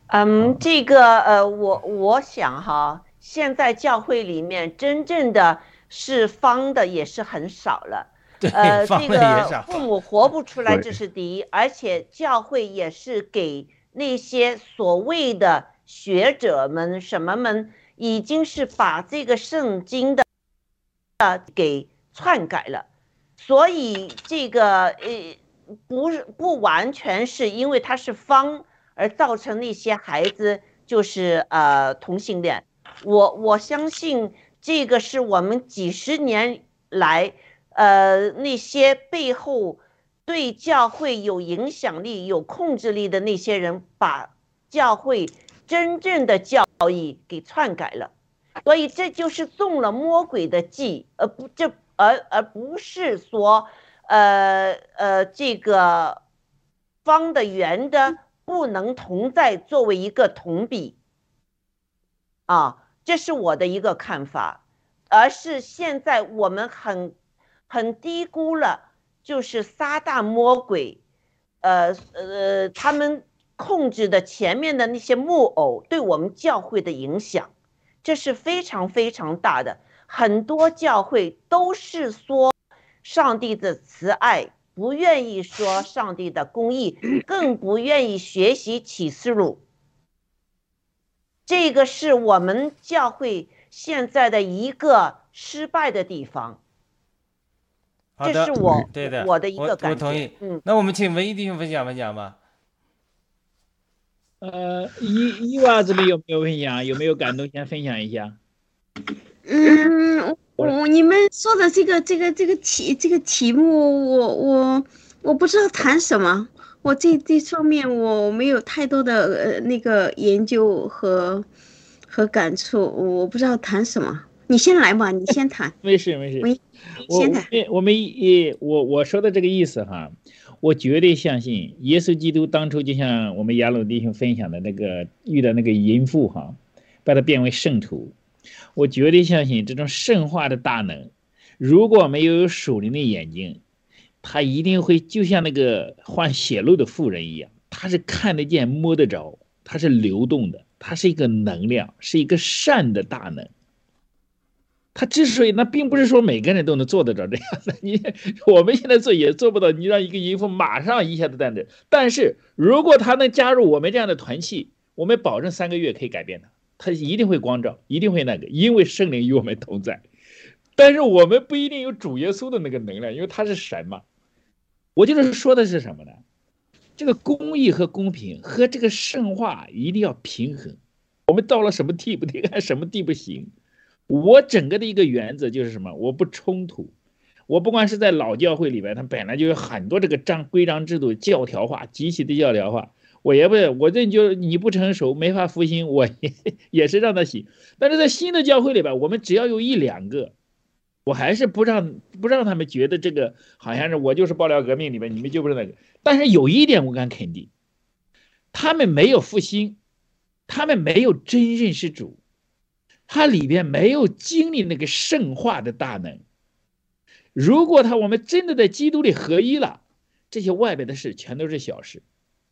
嗯，这个呃，我我想哈，现在教会里面真正的是方的也是很少了。呃，[LAUGHS] 这个父母活不出来，这是第一，而且教会也是给那些所谓的学者们什么们，已经是把这个圣经的呃给篡改了，所以这个呃不是不完全是因为它是方而造成那些孩子就是呃同性恋，我我相信这个是我们几十年来。呃，那些背后对教会有影响力、有控制力的那些人，把教会真正的教义给篡改了，所以这就是中了魔鬼的计，而不这而而不是说，呃呃，这个方的圆的不能同在作为一个同比，啊，这是我的一个看法，而是现在我们很。很低估了，就是撒旦魔鬼，呃呃，他们控制的前面的那些木偶对我们教会的影响，这是非常非常大的。很多教会都是说上帝的慈爱，不愿意说上帝的公义，更不愿意学习启示录。这个是我们教会现在的一个失败的地方。这是我对的，我的一个感觉。我同意。嗯，那我们请文艺弟兄分享分享吧。呃，伊伊娃这边有没有分享？有没有感动？先分享一下。嗯，我你们说的这个这个这个题这个题目，我我我不知道谈什么。我这这方面我没有太多的呃那个研究和和感触，我不知道谈什么。你先来吧，你先谈。[LAUGHS] 没事没事。我我们也我我说的这个意思哈，我绝对相信耶稣基督当初就像我们雅鲁弟兄分享的那个遇到那个淫妇哈，把他变为圣徒，我绝对相信这种圣化的大能，如果没有属灵的眼睛，他一定会就像那个患血漏的妇人一样，他是看得见、摸得着，他是流动的，他是一个能量，是一个善的大能。他之所以，那并不是说每个人都能做得着这样的。你我们现在做也做不到，你让一个淫妇马上一下子淡着。但是如果他能加入我们这样的团契，我们保证三个月可以改变他，他一定会光照，一定会那个，因为圣灵与我们同在。但是我们不一定有主耶稣的那个能量，因为他是神嘛。我就是说的是什么呢？这个公义和公平和这个圣化一定要平衡。我们到了什么地步，得看什么地步行。我整个的一个原则就是什么？我不冲突。我不管是在老教会里边，它本来就有很多这个章规章制度教条化，极其的教条化。我也不，我这就你不成熟，没法复兴，我也 [LAUGHS] 也是让他洗。但是在新的教会里边，我们只要有一两个，我还是不让不让他们觉得这个好像是我就是爆料革命里面，你们就不是那个。但是有一点我敢肯定，他们没有复兴，他们没有真认识主。它里边没有经历那个圣化的大能。如果他我们真的在基督里合一了，这些外边的事全都是小事。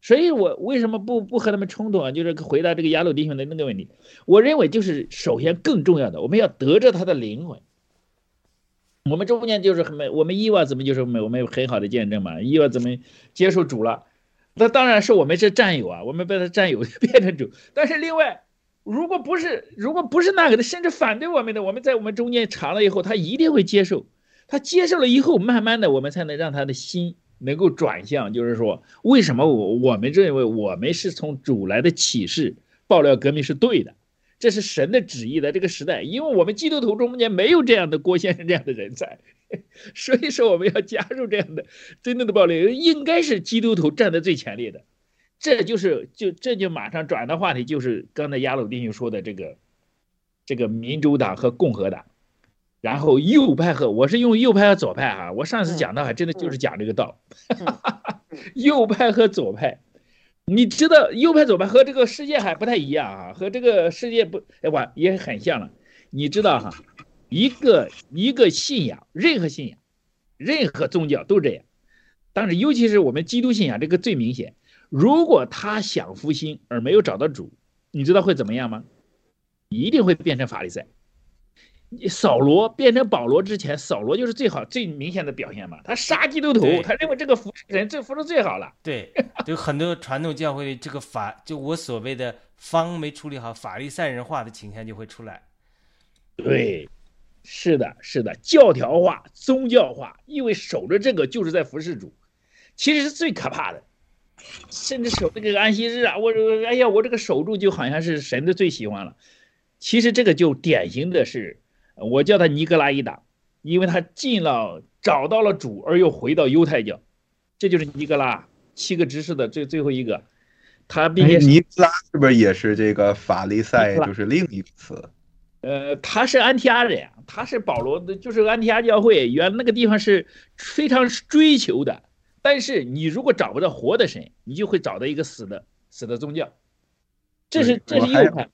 所以我为什么不不和他们冲突啊？就是回答这个亚鲁弟兄的那个问题。我认为就是首先更重要的，我们要得着他的灵魂。我们中间就是很我们伊娃怎么就是没我们有很好的见证嘛？伊娃怎么接受主了？那当然是我们是战友啊，我们被他战友 [LAUGHS] 变成主。但是另外。如果不是，如果不是那个的，甚至反对我们的，我们在我们中间尝了以后，他一定会接受。他接受了以后，慢慢的，我们才能让他的心能够转向。就是说，为什么我我们认为我们是从主来的启示爆料革命是对的，这是神的旨意的这个时代，因为我们基督徒中间没有这样的郭先生这样的人才，[LAUGHS] 所以说我们要加入这样的真正的爆料，应该是基督徒站在最前列的。这就是就这就马上转的话题，就是刚才亚鲁丁兄说的这个，这个民主党和共和党，然后右派和我是用右派和左派啊，我上次讲的还真的就是讲这个道，[LAUGHS] 右派和左派，你知道右派左派和这个世界还不太一样啊，和这个世界不哎哇也很像了，你知道哈，一个一个信仰，任何信仰，任何宗教都这样，但是尤其是我们基督信仰这个最明显。如果他想复兴而没有找到主，你知道会怎么样吗？一定会变成法利赛。扫罗变成保罗之前，扫罗就是最好、最明显的表现嘛。他杀基督徒，他认为这个服人这服的最好了。对，就很多传统教会这个法，就我所谓的方没处理好，法利赛人化的倾向就会出来。对，是的，是的，教条化、宗教化，因为守着这个就是在服侍主，其实是最可怕的。甚至守这个安息日啊，我哎呀，我这个守住就好像是神的最喜欢了。其实这个就典型的是，我叫他尼格拉一党，因为他进了找到了主，而又回到犹太教，这就是尼格拉七个执事的最最后一个。他并且尼格拉是不是也是这个法利赛，就是另一个词？呃，他是安提阿人，他是保罗的，就是安提阿教会原那个地方是非常追求的。但是你如果找不到活的神，你就会找到一个死的死的宗教。这是这是右派。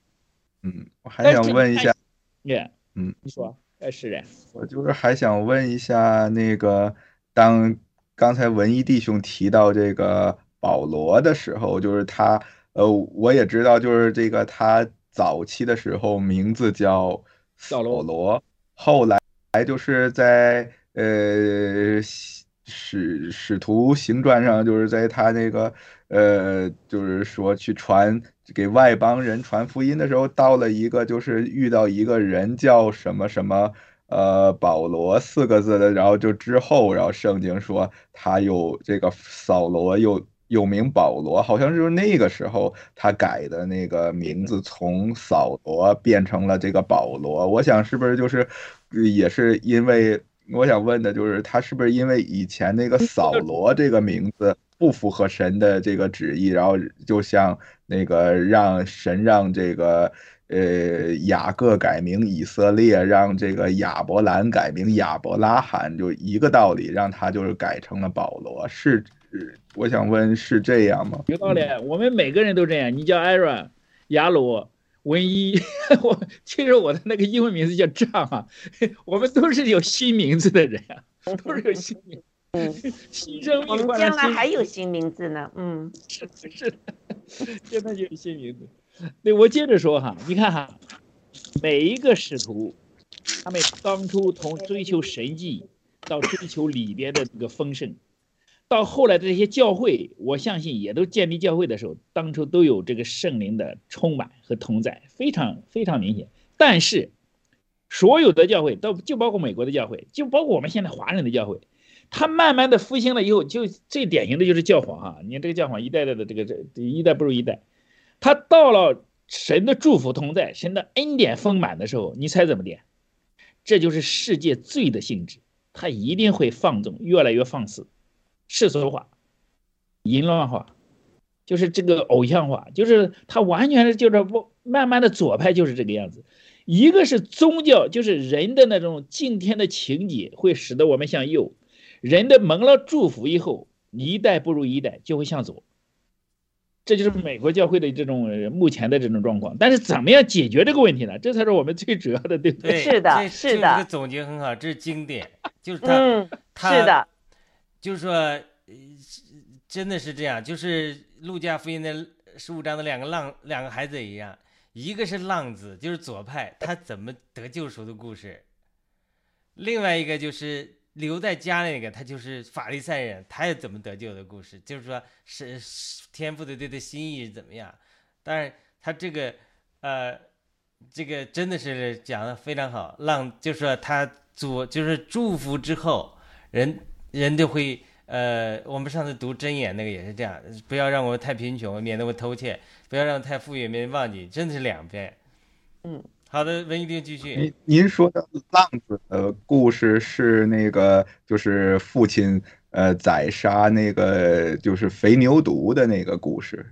嗯，我还想问一下，耶，嗯，你说，哎，是的，我就是还想问一下，那个当刚才文艺弟兄提到这个保罗的时候，就是他，呃，我也知道，就是这个他早期的时候名字叫保罗，后来就是在呃。使使徒行传上，就是在他那个，呃，就是说去传给外邦人传福音的时候，到了一个就是遇到一个人叫什么什么，呃，保罗四个字的，然后就之后，然后圣经说他又这个扫罗又又名保罗，好像就是那个时候他改的那个名字，从扫罗变成了这个保罗。我想是不是就是也是因为。我想问的就是，他是不是因为以前那个扫罗这个名字不符合神的这个旨意，然后就像那个让神让这个呃雅各改名以色列，让这个亚伯兰改名亚伯拉罕，就一个道理，让他就是改成了保罗。是，我想问是这样吗？有道理，我们每个人都这样。你叫艾瑞，亚鲁。文一，[LAUGHS] 我其实我的那个英文名字叫张啊，[LAUGHS] 我们都是有新名字的人啊，都是有新名。嗯，新生命。我们将来还有新名字呢。嗯，[LAUGHS] 是是，现在就有新名字。对，我接着说哈，你看哈，每一个使徒，他们当初从追求神迹到追求里边的这个丰盛，到后来的这些教会，我相信也都建立教会的时候，当初都有这个圣灵的充满和同在，非常非常明显。但是，所有的教会都就包括美国的教会，就包括我们现在华人的教会，他慢慢的复兴了以后，就最典型的就是教皇啊！你看这个教皇一代代的这个这一代不如一代，他到了神的祝福同在、神的恩典丰满的时候，你猜怎么的？这就是世界罪的性质，他一定会放纵，越来越放肆，世俗化、淫乱化，就是这个偶像化，就是他完全是就是不慢慢的左派就是这个样子。一个是宗教，就是人的那种敬天的情节，会使得我们向右；人的蒙了祝福以后，一代不如一代，就会向左。这就是美国教会的这种目前的这种状况。但是怎么样解决这个问题呢？这才是我们最主要的，对不对？是的，是的。这个总结很好，这是经典，就是他，是的，就是说，真的是这样，就是路加福音的十五章的两个浪，两个孩子一样。一个是浪子，就是左派，他怎么得救赎的故事；另外一个就是留在家那个，他就是法利赛人，他也怎么得救的故事。就是说，是天父的对他心意是怎么样？当然，他这个，呃，这个真的是讲的非常好。浪就是说他做就是祝福之后，人人就会。呃，我们上次读箴言那个也是这样，不要让我太贫穷，免得我偷窃；不要让太富裕，免得忘记。真的是两边。嗯，好的，文一定继续。您您说的浪子的故事是那个，就是父亲呃宰杀那个就是肥牛犊的那个故事，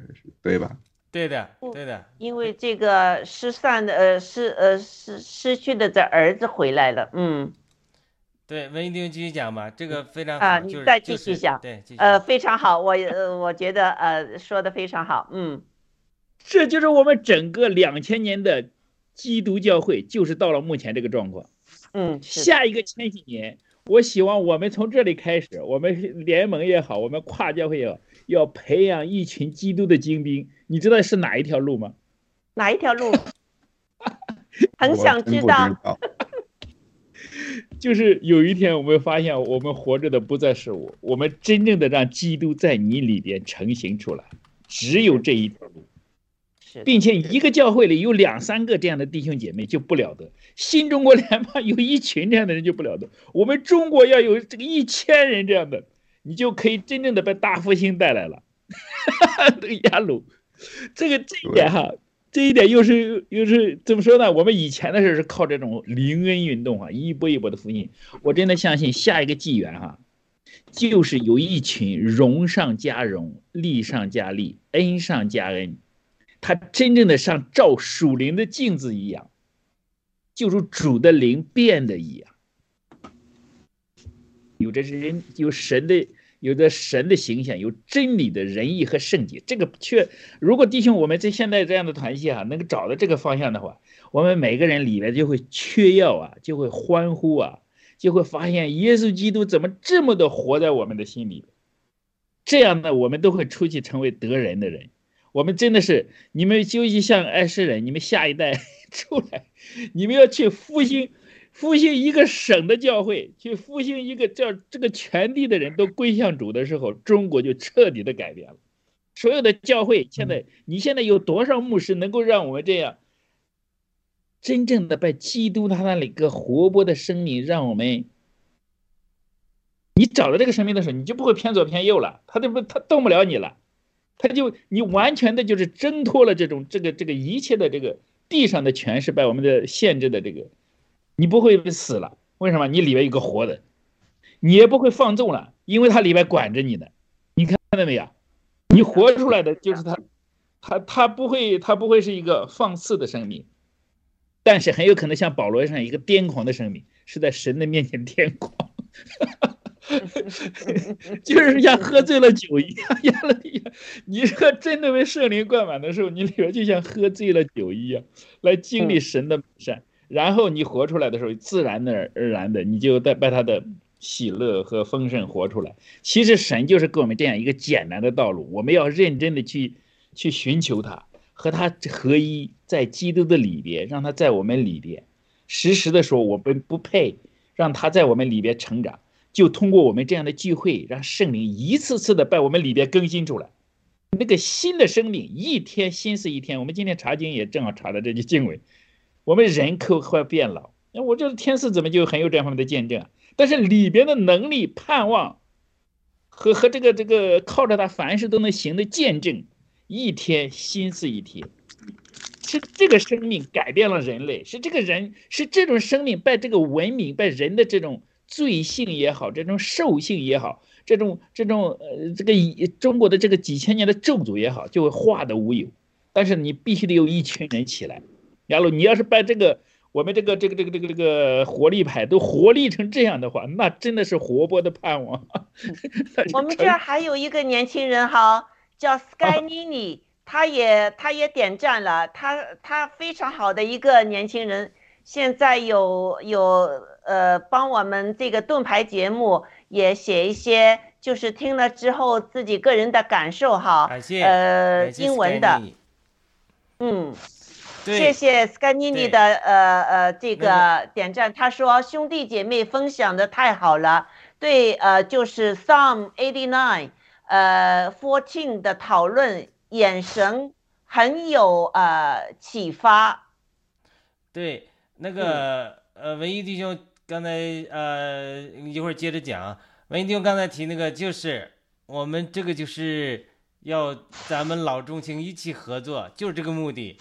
对吧？对的，对的。因为这个失散的呃失呃失失去的这儿子回来了，嗯。对，文一丁继续讲吧，这个非常好。啊，你再继续讲。对继续，呃，非常好，我呃，我觉得呃说的非常好，嗯，这就是我们整个两千年的基督教会，就是到了目前这个状况。嗯，下一个千禧年，我希望我们从这里开始，我们联盟也好，我们跨教会也好，要培养一群基督的精兵。你知道是哪一条路吗？哪一条路？[LAUGHS] 很想知道。[LAUGHS] 就是有一天，我们发现我们活着的不再是我，我们真正的让基督在你里边成型出来，只有这一条路，并且一个教会里有两三个这样的弟兄姐妹就不了得，新中国 [LAUGHS] 联邦有一群这样的人就不了得，我们中国要有这个一千人这样的，你就可以真正的把大复兴带来了。这个亚鲁，这个这一点哈。这一点又是又是怎么说呢？我们以前的事是靠这种灵恩运动啊，一波一波的复兴。我真的相信下一个纪元哈，就是有一群荣上加荣、利上加利、恩上加恩，他真正的像照属灵的镜子一样，就如主的灵变的一样，有这些人有神的。有着神的形象，有真理的仁义和圣洁，这个却如果弟兄我们在现在这样的团系啊，能够找到这个方向的话，我们每个人里面就会缺药啊，就会欢呼啊，就会发现耶稣基督怎么这么的活在我们的心里。这样呢，我们都会出去成为得人的人。我们真的是你们究竟像爱世人，你们下一代 [LAUGHS] 出来，你们要去复兴。复兴一个省的教会，去复兴一个叫这个全地的人都归向主的时候，中国就彻底的改变了。所有的教会现在，你现在有多少牧师能够让我们这样真正的被基督他那里个活泼的生命，让我们，你找到这个生命的时候，你就不会偏左偏右了，他都不他动不了你了，他就你完全的就是挣脱了这种这个这个一切的这个地上的权势把我们的限制的这个。你不会死了，为什么？你里边有个活的，你也不会放纵了，因为它里边管着你的。你看到没有？你活出来的就是他，他他不会，他不会是一个放肆的生命，但是很有可能像保罗一样一个癫狂的生命，是在神的面前癫狂，[LAUGHS] 就是像喝醉了酒一样。你说真的被圣灵灌满的时候，你里边就像喝醉了酒一样，来经历神的美善。然后你活出来的时候，自然而然的，你就带把他的喜乐和丰盛活出来。其实神就是给我们这样一个简单的道路，我们要认真的去去寻求他，和他合一，在基督的里边，让他在我们里边，时时的说我们不配，让他在我们里边成长，就通过我们这样的聚会，让圣灵一次次的把我们里边更新出来，那个新的生命一天新似一天。我们今天查经也正好查到这句经文，我们人口会变老。那我这天使怎么就很有这方面的见证？但是里边的能力、盼望和和这个这个靠着他凡事都能行的见证，一天心似一天，是这个生命改变了人类，是这个人是这种生命把这个文明、把人的这种罪性也好，这种兽性也好，这种这种呃这个中国的这个几千年的咒诅也好，就会化的无有。但是你必须得有一群人起来，然后你要是把这个。我们这个这个这个这个这个活力派都活力成这样的话，那真的是活泼的盼望。我们这儿还有一个年轻人哈，叫 Sky Nini，他也他也点赞了，他他非常好的一个年轻人，现在有有呃帮我们这个盾牌节目也写一些，就是听了之后自己个人的感受哈，呃英文的，嗯。谢谢 Scanini 的呃呃这个点赞，他说兄弟姐妹分享的太好了，对呃就是 Psalm eighty nine 呃 fourteen 的讨论眼神很有呃启发。对，那个呃文艺弟兄刚才呃一会儿接着讲，文艺弟兄刚才提那个就是我们这个就是要咱们老中青一起合作，就是这个目的。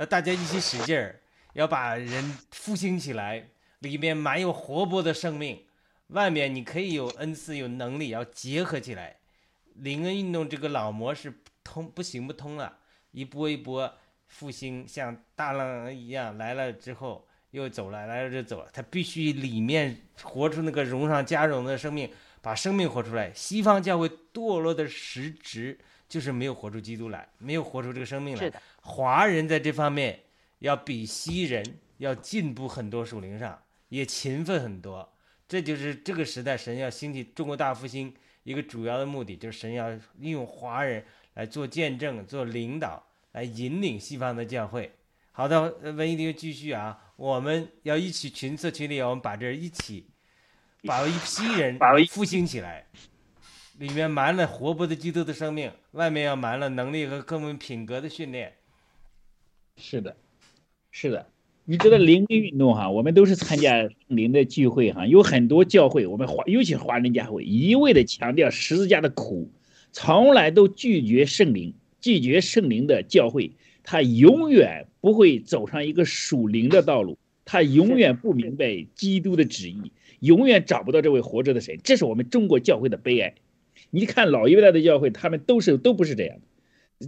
要大家一起使劲儿，要把人复兴起来，里面满有活泼的生命。外面你可以有恩赐、有能力，要结合起来。灵恩运动这个老模式通不行不通了，一波一波复兴，像大浪一样来了之后又走了，来了就走了。它必须里面活出那个荣上加荣的生命，把生命活出来。西方教会堕落的实质就是没有活出基督来，没有活出这个生命来。是的华人在这方面要比西人要进步很多，属灵上也勤奋很多。这就是这个时代神要兴起中国大复兴一个主要的目的，就是神要利用华人来做见证、做领导，来引领西方的教会。好的，文艺弟兄继续啊，我们要一起群策群力，我们把这一起把一批人复兴起来，里面满了活泼的基督的生命，外面要满了能力和各门品格的训练。是的，是的，你知道灵恩运动哈，我们都是参加圣灵的聚会哈，有很多教会，我们华尤其华人教会，一味的强调十字架的苦，从来都拒绝圣灵，拒绝圣灵的教会，他永远不会走上一个属灵的道路，他永远不明白基督的旨意，永远找不到这位活着的神，这是我们中国教会的悲哀。你看老一代的教会，他们都是都不是这样的。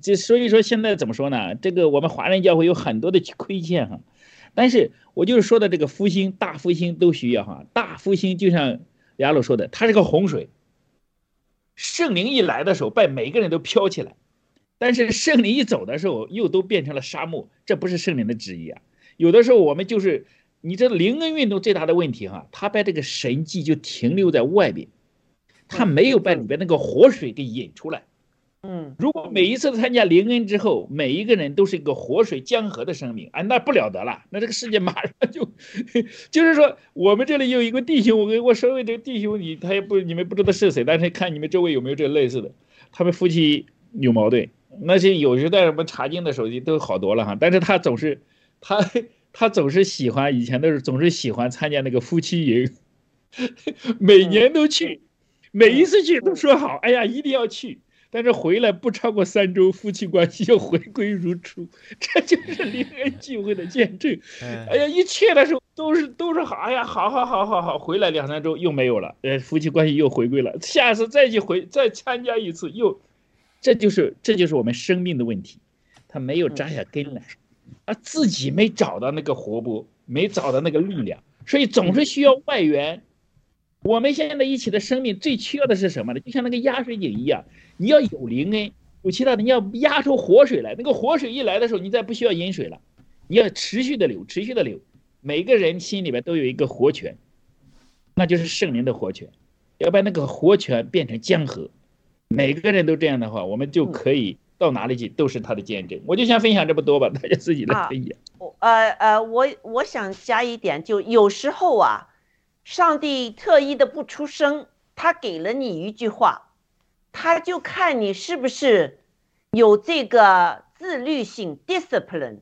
这所以说现在怎么说呢？这个我们华人教会有很多的亏欠哈，但是我就是说的这个复兴大复兴都需要哈，大复兴就像亚鲁说的，它是个洪水，圣灵一来的时候把每个人都飘起来，但是圣灵一走的时候又都变成了沙漠，这不是圣灵的旨意啊。有的时候我们就是你这灵恩运动最大的问题哈，他把这个神迹就停留在外边，他没有把里边那个活水给引出来。嗯，如果每一次参加灵恩之后，每一个人都是一个活水江河的生命，啊，那不了得了，那这个世界马上就，[LAUGHS] 就是说，我们这里有一个弟兄，我跟我身为这个弟兄，你他也不，你们不知道是谁，但是看你们周围有没有这类似的，他们夫妻有矛盾，那些有时在我们查经的手机都好多了哈，但是他总是，他他总是喜欢，以前都是总是喜欢参加那个夫妻营，[LAUGHS] 每年都去，每一次去都说好，哎呀，一定要去。但是回来不超过三周，夫妻关系又回归如初，这就是灵 [LAUGHS] 恩聚会的见证。[LAUGHS] 哎呀，一去的时候都是都是好，哎呀，好好好好好，回来两三周又没有了，呃，夫妻关系又回归了。下次再去回再参加一次，又，这就是这就是我们生命的问题，他没有扎下根来，啊，自己没找到那个活泼，没找到那个力量，所以总是需要外援。我们现在一起的生命最缺的是什么呢？就像那个压水井一样，你要有灵恩，有其他的，你要压出活水来。那个活水一来的时候，你再不需要饮水了，你要持续的流，持续的流。每个人心里边都有一个活泉，那就是圣灵的活泉，要把那个活泉变成江河，每个人都这样的话，我们就可以到哪里去都是他的见证。我就先分享这么多吧，大家自己来分享。呃呃，我我想加一点，就有时候啊，上帝特意的不出声，他给了你一句话，他就看你是不是有这个自律性 （disciplined）。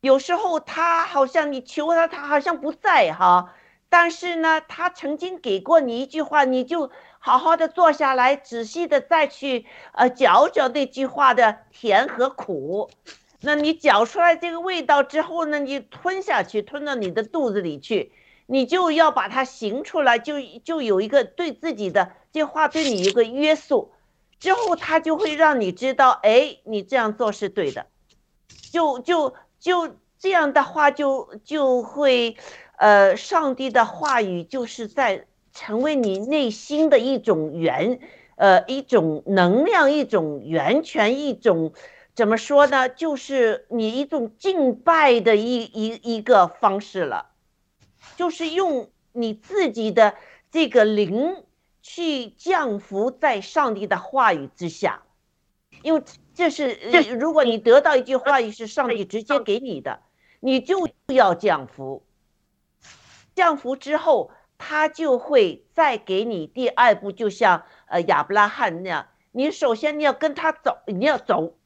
有时候他好像你求他，他好像不在哈，但是呢，他曾经给过你一句话，你就好好的坐下来，仔细的再去呃嚼嚼那句话的甜和苦。那你嚼出来这个味道之后呢，你吞下去，吞到你的肚子里去，你就要把它行出来，就就有一个对自己的这话对你一个约束，之后他就会让你知道，哎，你这样做是对的，就就就这样的话就就会，呃，上帝的话语就是在成为你内心的一种源，呃，一种能量，一种源泉，一种。怎么说呢？就是你一种敬拜的一一一个方式了，就是用你自己的这个灵去降服在上帝的话语之下，因为这是如果你得到一句话语是上帝直接给你的，你就要降服。降服之后，他就会再给你第二步，就像呃亚伯拉罕那样，你首先你要跟他走，你要走。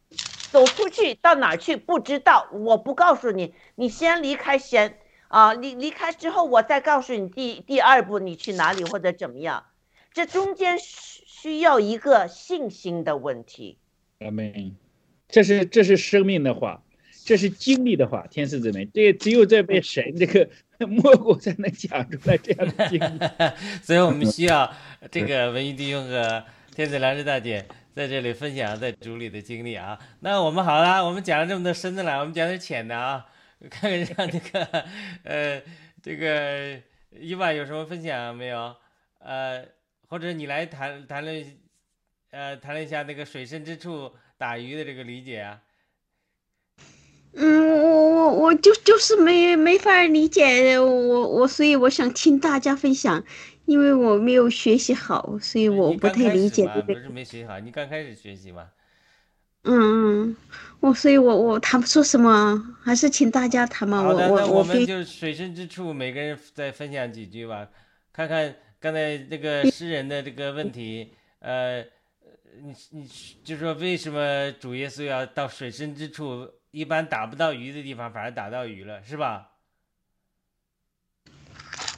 走出去到哪儿去不知道，我不告诉你，你先离开先啊，离离开之后我再告诉你第第二步你去哪里或者怎么样，这中间需需要一个信心的问题。阿门，这是这是生命的话，这是经历的话，天使姊妹，这只有在被神这个 [LAUGHS] 摸过才能讲出来这样的经历，[LAUGHS] 所以我们需要 [LAUGHS] 这个文艺弟兄和天使良知大姐。在这里分享在主里的经历啊，那我们好了，我们讲了这么多深的了，我们讲点浅的啊，看看下这个呃这个伊娃有什么分享没有？呃，或者你来谈谈论呃谈论一下那个水深之处打鱼的这个理解啊。嗯，我我我就就是没没法理解，我我所以我想听大家分享。因为我没有学习好，所以我不太理解这个。不是没学习好，你刚开始学习嘛。嗯嗯，我所以我我谈不出什么，还是请大家谈嘛。好的，那我们就水深之处，每个人再分享几句吧，看看刚才这个诗人的这个问题。[LAUGHS] 呃，你你就说为什么主耶稣要到水深之处，一般打不到鱼的地方，反而打到鱼了，是吧？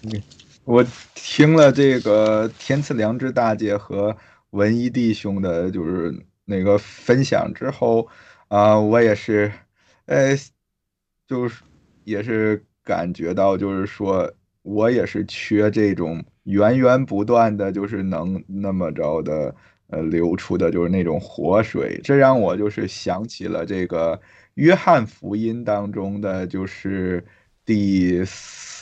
嗯。我听了这个天赐良知大姐和文艺弟兄的，就是那个分享之后，啊，我也是，呃，就是也是感觉到，就是说我也是缺这种源源不断的，就是能那么着的，呃，流出的，就是那种活水。这让我就是想起了这个约翰福音当中的，就是第。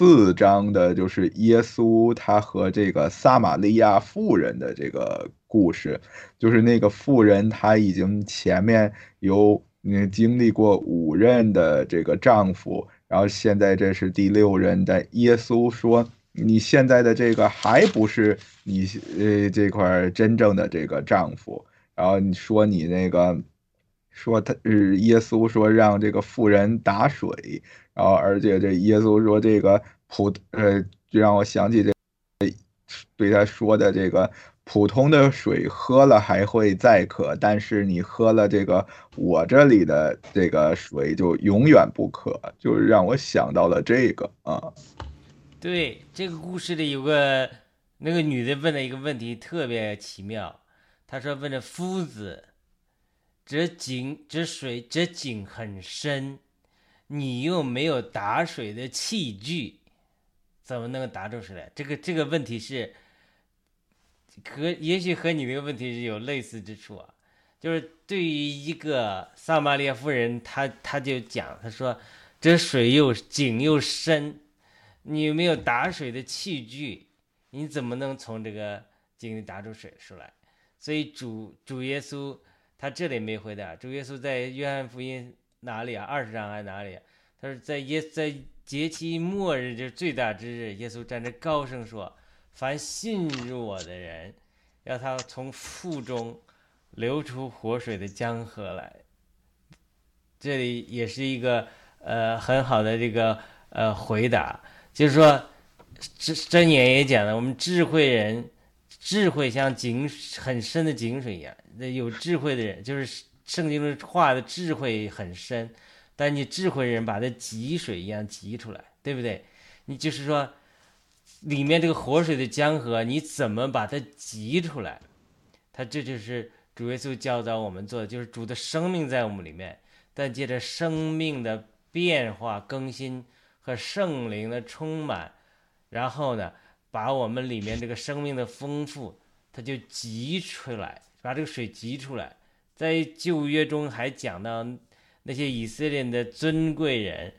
四章的就是耶稣他和这个撒玛利亚妇人的这个故事，就是那个妇人她已经前面有嗯经历过五任的这个丈夫，然后现在这是第六任的。耶稣说：“你现在的这个还不是你呃这块真正的这个丈夫。”然后你说你那个说他是耶稣说让这个妇人打水。然后，而且这耶稣说这个普呃，就让我想起这对他说的这个普通的水喝了还会再渴，但是你喝了这个我这里的这个水就永远不渴，就是让我想到了这个啊。对，这个故事里有个那个女的问了一个问题，特别奇妙。她说：“问这夫子，这井这水这井很深。”你又没有打水的器具，怎么能打出水来？这个这个问题是和也许和你那个问题是有类似之处啊。就是对于一个撒玛利亚夫人，她她就讲，她说这水又井又深，你没有打水的器具，你怎么能从这个井里打出水出来？所以主主耶稣他这里没回答。主耶稣在约翰福音。哪里啊？二十章还是哪里？他说在耶在节期末日就是最大之日，耶稣站着高声说：“凡信入我的人，要他从腹中流出活水的江河来。”这里也是一个呃很好的这个呃回答，就是说，真真言也讲了，我们智慧人，智慧像井很深的井水一样，那有智慧的人，就是圣经中话的智慧很深，但你智慧人把它汲水一样汲出来，对不对？你就是说，里面这个活水的江河，你怎么把它汲出来？他这就是主耶稣教导我们做的，就是主的生命在我们里面。但借着生命的变化、更新和圣灵的充满，然后呢，把我们里面这个生命的丰富，它就挤出来，把这个水挤出来。在旧约中还讲到那些以色列的尊贵人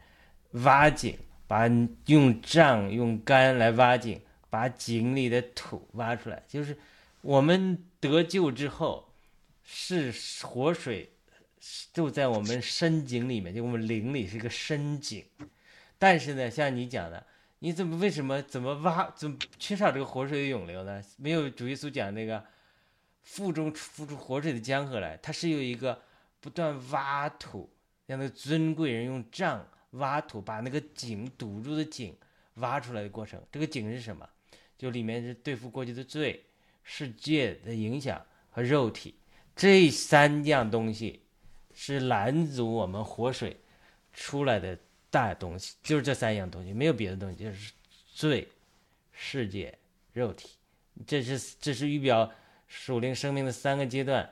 挖井，把用杖、用杆来挖井，把井里的土挖出来。就是我们得救之后，是活水。就在我们深井里面，就我们灵里是一个深井，但是呢，像你讲的，你怎么为什么怎么挖，怎么缺少这个活水的涌流呢？没有主耶稣讲那个腹中浮出活水的江河来，它是有一个不断挖土，让那个尊贵人用杖挖土，把那个井堵住的井挖出来的过程。这个井是什么？就里面是对付过去的罪、世界的影响和肉体这三样东西。是拦阻我们活水出来的大东西，就是这三样东西，没有别的东西，就是罪、世界、肉体。这是这是预表属灵生命的三个阶段：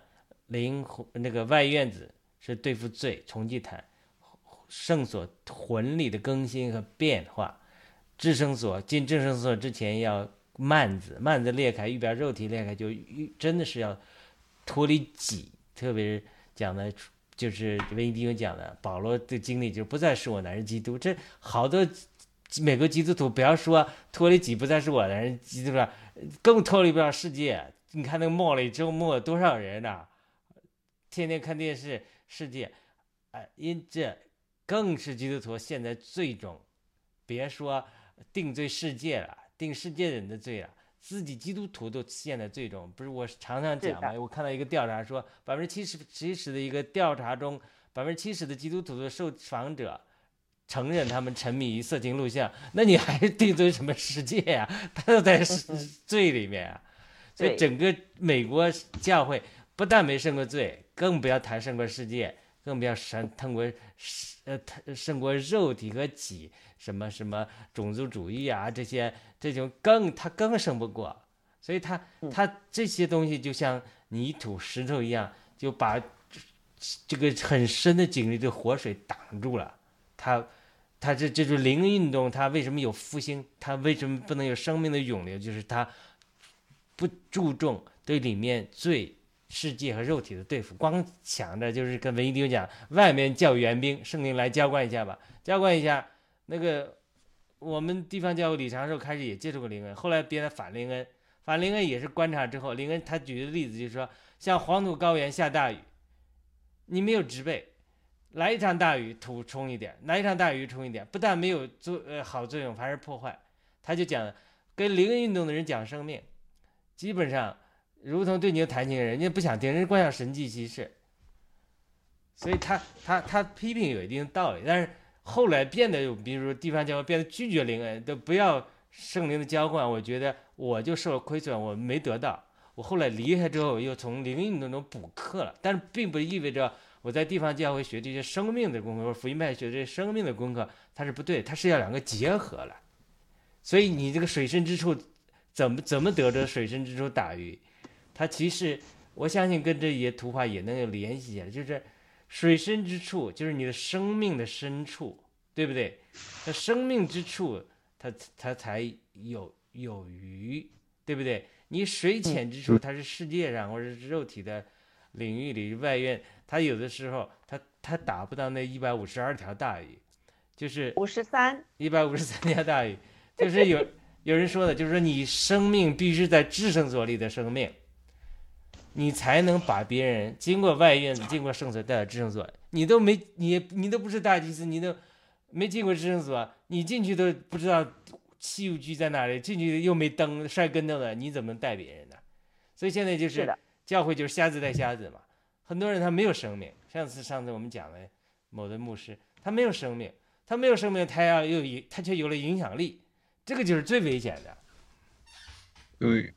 灵那个外院子是对付罪，重祭坛；圣所魂里的更新和变化；至圣所进至圣所之前要幔子，幔子裂开，预表肉体裂开，就真的是要脱离己，特别是讲的。就是维迪有讲的，保罗的经历就不再是我，乃是基督。这好多美国基督徒不要说脱离己不再是我，乃是基督了，更脱离不了世界。你看那个末了周末多少人呐，天天看电视，世界，哎，因这更是基督徒现在最终，别说定罪世界了，定世界人的罪了。自己基督徒都陷在最终，不是我常常讲嘛？我看到一个调查说，百分之七十七十的一个调查中，百分之七十的基督徒的受访者承认他们沉迷于色情录像。那你还定罪什么世界呀？[LAUGHS] 他都在罪里面啊！[LAUGHS] 所以整个美国教会不但没胜过罪，更不要谈胜过世界，更不要胜通过呃胜过肉体和己。什么什么种族主义啊，这些这种更他更胜不过，所以他他这些东西就像泥土石头一样，就把这个很深的井里的活水挡住了。他他这这种灵运动，他为什么有复兴？他为什么不能有生命的涌流？就是他不注重对里面最世界和肉体的对付，光想着就是跟文一丁讲，外面叫援兵，圣灵来浇灌一下吧，浇灌一下。那个，我们地方教会李长寿开始也接触过灵恩，后来变得反灵恩，反灵恩也是观察之后，灵恩他举的例子就是说，像黄土高原下大雨，你没有植被，来一场大雨土冲一点，来一场大雨冲一点，不但没有作呃好作用，反而破坏。他就讲跟灵恩运动的人讲生命，基本上如同对牛弹琴，人家不想听，人家光想神迹奇事，所以他他他批评有一定道理，但是。后来变得，比如说地方教会变得拒绝灵恩，都不要圣灵的交换。我觉得我就受了亏损，我没得到。我后来离开之后，又从灵运动中补课了。但是并不意味着我在地方教会学这些生命的功课，或者福音派学这些生命的功课，它是不对，它是要两个结合了。所以你这个水深之处，怎么怎么得着水深之处打鱼？它其实我相信跟这些图画也能有联系起来，就是。水深之处就是你的生命的深处，对不对？它生命之处，它它才有有鱼，对不对？你水浅之处，它是世界上或者是肉体的领域里外院，它有的时候它它达不到那一百五十二条大鱼，就是五十三一百五十三条大鱼，就是有有人说的，就是说你生命必须在至圣所里的生命。你才能把别人经过外院子、经过圣所带到至圣所。你都没你你都不是大祭司，你都没进过制圣所，你进去都不知道器物居在哪里，进去又没灯，摔跟头了，你怎么能带别人呢？所以现在就是教会就是瞎子带瞎子嘛。很多人他没有生命，上次上次我们讲了某的牧师，他没有生命，他没有生命，他要有影，他却有了影响力，这个就是最危险的。对，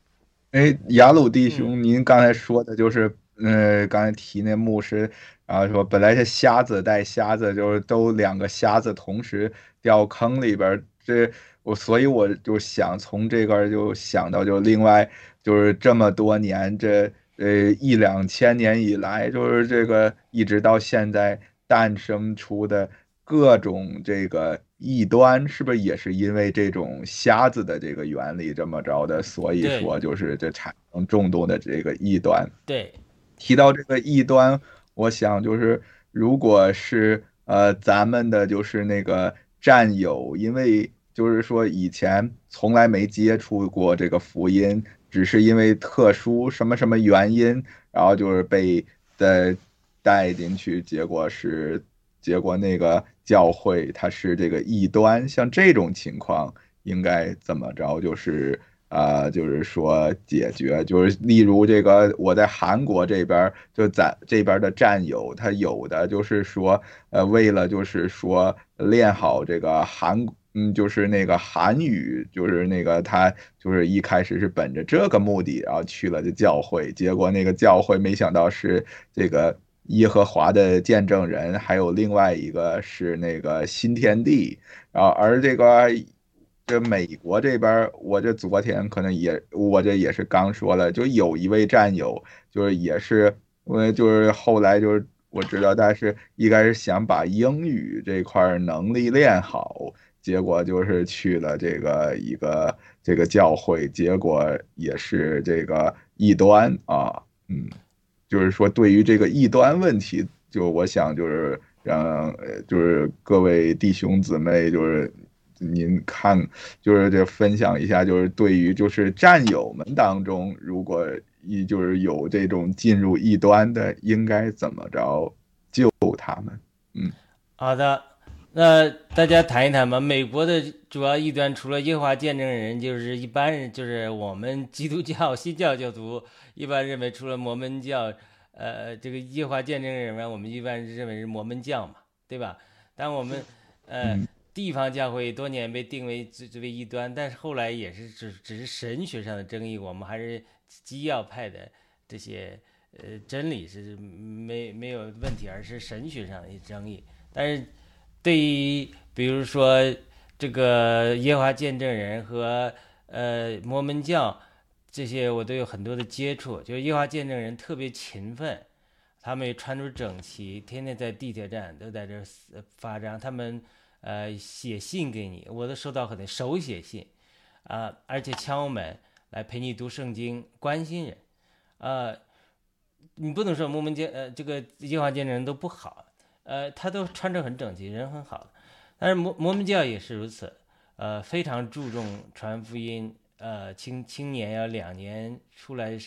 哎，雅鲁弟兄，您刚才说的就是，呃，刚才提那牧师，然后说本来是瞎子带瞎子，就是都两个瞎子同时掉坑里边，这我所以我就想从这个就想到就另外就是这么多年这。呃，一两千年以来，就是这个一直到现在诞生出的各种这个异端，是不是也是因为这种瞎子的这个原理这么着的？所以说，就是这产生众多的这个异端。对，提到这个异端，我想就是如果是呃咱们的就是那个战友，因为就是说以前从来没接触过这个福音。只是因为特殊什么什么原因，然后就是被带带进去，结果是结果那个教会它是这个异端，像这种情况应该怎么着？就是啊，就是说解决，就是例如这个我在韩国这边就在这边的战友，他有的就是说呃，为了就是说练好这个韩。嗯，就是那个韩语，就是那个他，就是一开始是本着这个目的，然后去了这教会，结果那个教会没想到是这个耶和华的见证人，还有另外一个是那个新天地，然后而这个这美国这边，我这昨天可能也，我这也是刚说了，就有一位战友，就是也是，我就是后来就是我知道，但是应该是想把英语这块能力练好。结果就是去了这个一个这个教会，结果也是这个异端啊，嗯，就是说对于这个异端问题，就我想就是让就是各位弟兄姊妹，就是您看，就是这分享一下，就是对于就是战友们当中，如果一就是有这种进入异端的，应该怎么着救他们？嗯，好的。那大家谈一谈吧。美国的主要异端除了耶和华见证人，就是一般人，就是我们基督教新教教徒一般认为，除了摩门教，呃，这个耶和华见证人外，我们一般认为是摩门教嘛，对吧？但我们呃地方教会多年被定为这为异端，但是后来也是只只是神学上的争议，我们还是基要派的这些呃真理是没没有问题，而是神学上的争议，但是。对于比如说这个耶和华见证人和呃摩门教这些，我都有很多的接触。就是耶和华见证人特别勤奋，他们也穿着整齐，天天在地铁站都在这发张。他们呃写信给你，我都收到很多手写信啊，而且敲门来陪你读圣经，关心人。呃，你不能说摩门教呃这个耶和华见证人都不好。呃，他都穿着很整齐，人很好，但是摩摩门教也是如此，呃，非常注重传福音，呃，青青年要两年出来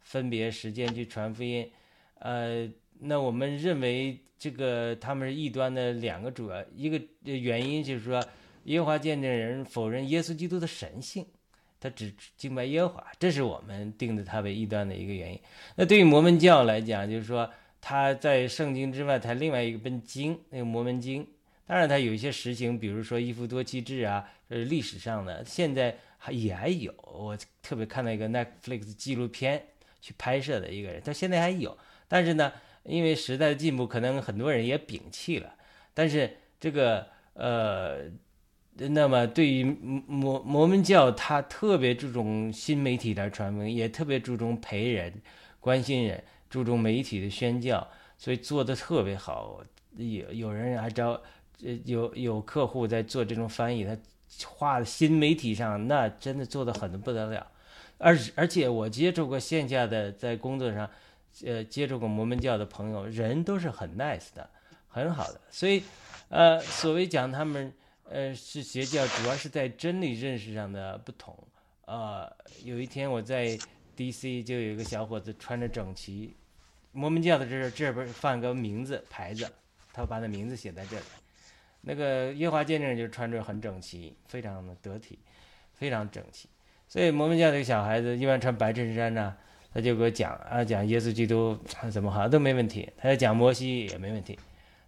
分别时间去传福音，呃，那我们认为这个他们是异端的两个主要一个原因就是说，耶和华见证人否认耶稣基督的神性，他只敬拜耶和华，这是我们定的他为异端的一个原因。那对于摩门教来讲，就是说。他在圣经之外，他另外一个本经，那个摩门经，当然他有一些实行，比如说一夫多妻制啊，这是历史上的，现在还也还有。我特别看到一个 Netflix 纪录片去拍摄的一个人，他现在还有，但是呢，因为时代的进步，可能很多人也摒弃了。但是这个呃，那么对于摩摩门教，他特别注重新媒体的传播，也特别注重陪人、关心人。注重媒体的宣教，所以做的特别好。有有人还招，呃，有有客户在做这种翻译，他画的新媒体上，那真的做的很不得了。而而且我接触过线下的，在工作上，呃，接触过摩门教的朋友，人都是很 nice 的，很好的。所以，呃，所谓讲他们，呃，是邪教，主要是在真理认识上的不同。呃，有一天我在 DC 就有一个小伙子穿着整齐。摩门教的这这边放个名字牌子，他把那名字写在这里。那个耶华见证人就穿着很整齐，非常的得体，非常整齐。所以摩门教这个小孩子一般穿白衬衫呢，他就给我讲啊，讲耶稣基督怎么好都没问题，他要讲摩西也没问题。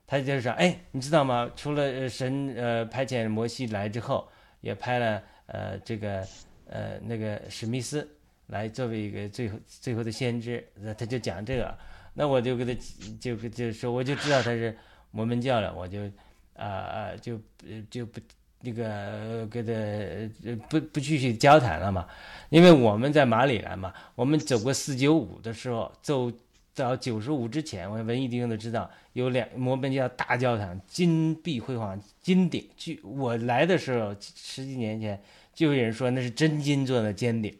他就是说，哎，你知道吗？除了神呃派遣摩西来之后，也派了呃这个呃那个史密斯来作为一个最后最后的先知，那他就讲这个，那我就给他就就说我就知道他是摩门教了，我就啊啊就就不那个跟他不不继续交谈了嘛，因为我们在马里兰嘛，我们走过四九五的时候走。到九十五之前，我文艺弟兄都知道有两摩门教大教堂，金碧辉煌，金顶。据我来的时候，十几年前就有人说那是真金做的尖顶，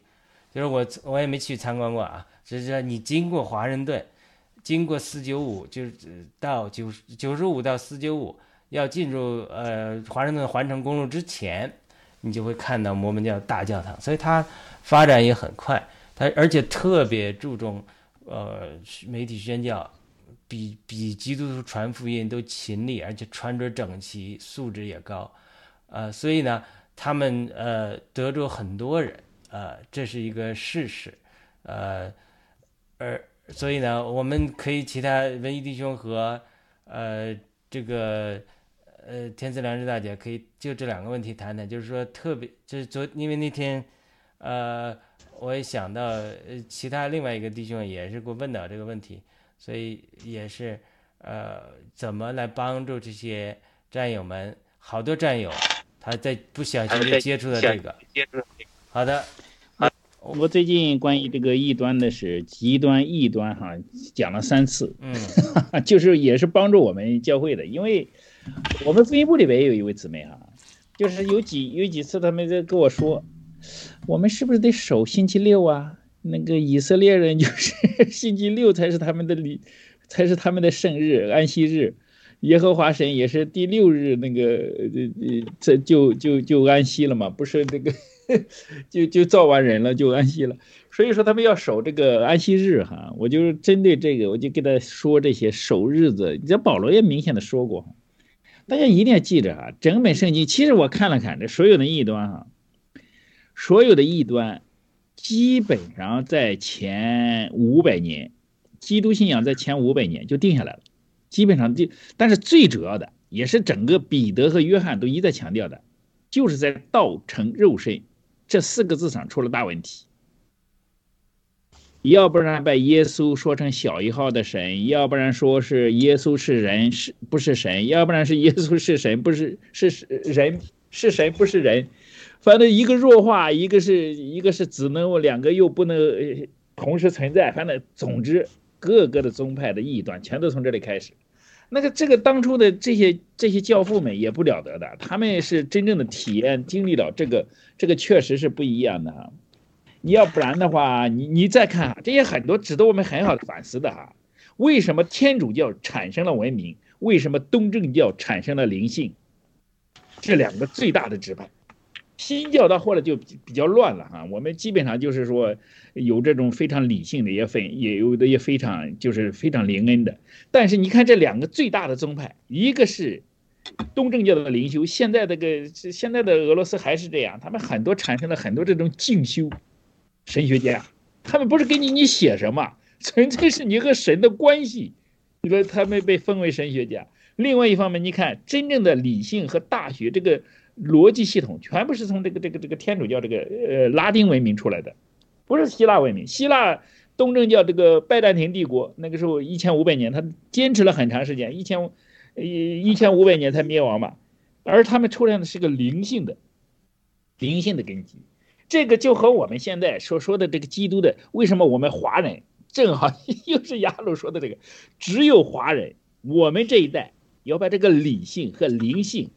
就是我我也没去参观过啊，只是说你经过华盛顿，经过四九五，就是到九九十五到四九五，要进入呃华盛顿环城公路之前，你就会看到摩门教大教堂，所以它发展也很快，它而且特别注重。呃，媒体宣教比比基督徒传福音都勤力，而且穿着整齐，素质也高，呃，所以呢，他们呃得着很多人，呃，这是一个事实，呃，而所以呢，我们可以其他文艺弟兄和呃这个呃天赐良知大姐可以就这两个问题谈谈，就是说特别就是昨因为那天呃。我也想到，呃，其他另外一个弟兄也是给我问到这个问题，所以也是，呃，怎么来帮助这些战友们？好多战友他在不小心就接触了这个。接触好的，我最近关于这个异端的是极端异端哈，讲了三次，嗯，[LAUGHS] 就是也是帮助我们教会的，因为我们福音部里边也有一位姊妹哈，就是有几有几次他们在跟我说。我们是不是得守星期六啊？那个以色列人就是 [LAUGHS] 星期六才是他们的礼，才是他们的圣日、安息日。耶和华神也是第六日那个呃呃这就就就安息了嘛？不是那个 [LAUGHS] 就就造完人了就安息了。所以说他们要守这个安息日哈。我就是针对这个，我就跟他说这些守日子。你这保罗也明显的说过，大家一定要记着哈。整本圣经其实我看了看这所有的异端哈。所有的异端，基本上在前五百年，基督信仰在前五百年就定下来了，基本上就，但是最主要的，也是整个彼得和约翰都一再强调的，就是在道成肉身这四个字上出了大问题。要不然把耶稣说成小一号的神，要不然说是耶稣是人是不是神，要不然是耶稣是神不是是人是神不是人。反正一个弱化，一个是一个是只能两个又不能同时存在。反正总之，各个的宗派的异端全都从这里开始。那个这个当初的这些这些教父们也不了得的，他们是真正的体验经历了这个这个确实是不一样的哈。你要不然的话，你你再看啊这些很多值得我们很好的反思的哈。为什么天主教产生了文明？为什么东正教产生了灵性？这两个最大的指派。新教到后来就比较乱了哈，我们基本上就是说有这种非常理性的也分，也有的也非常就是非常灵恩的。但是你看这两个最大的宗派，一个是东正教的灵修，现在这个现在的俄罗斯还是这样，他们很多产生了很多这种静修神学家，他们不是给你你写什么，纯粹是你和神的关系，你说他们被封为神学家。另外一方面，你看真正的理性和大学这个。逻辑系统全部是从这个这个这个天主教这个呃拉丁文明出来的，不是希腊文明。希腊东正教这个拜占庭帝国那个时候一千五百年，他坚持了很长时间，一千一一千五百年才灭亡嘛。而他们出现的是个灵性的灵性的根基，这个就和我们现在所说的这个基督的，为什么我们华人正好又是亚鲁说的这个，只有华人，我们这一代要把这个理性和灵性。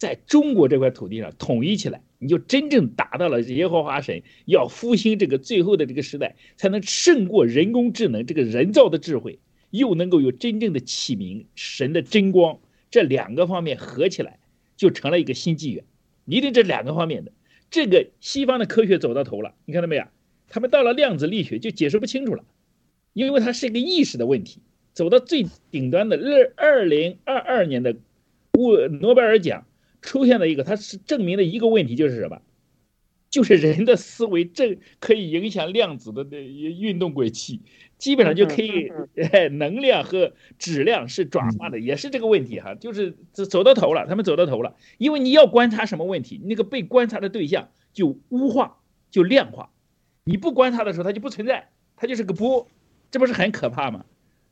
在中国这块土地上统一起来，你就真正达到了耶和华神要复兴这个最后的这个时代，才能胜过人工智能这个人造的智慧，又能够有真正的启明神的真光，这两个方面合起来就成了一个新纪元。一定这两个方面的，这个西方的科学走到头了，你看到没有？他们到了量子力学就解释不清楚了，因为它是一个意识的问题。走到最顶端的二二零二二年的。物诺贝尔奖出现了一个，它是证明了一个问题，就是什么？就是人的思维正可以影响量子的那运动轨迹，基本上就可以，哎，能量和质量是转化的，也是这个问题哈，就是走走到头了，他们走到头了，因为你要观察什么问题，那个被观察的对象就污化，就量化，你不观察的时候，它就不存在，它就是个波，这不是很可怕吗？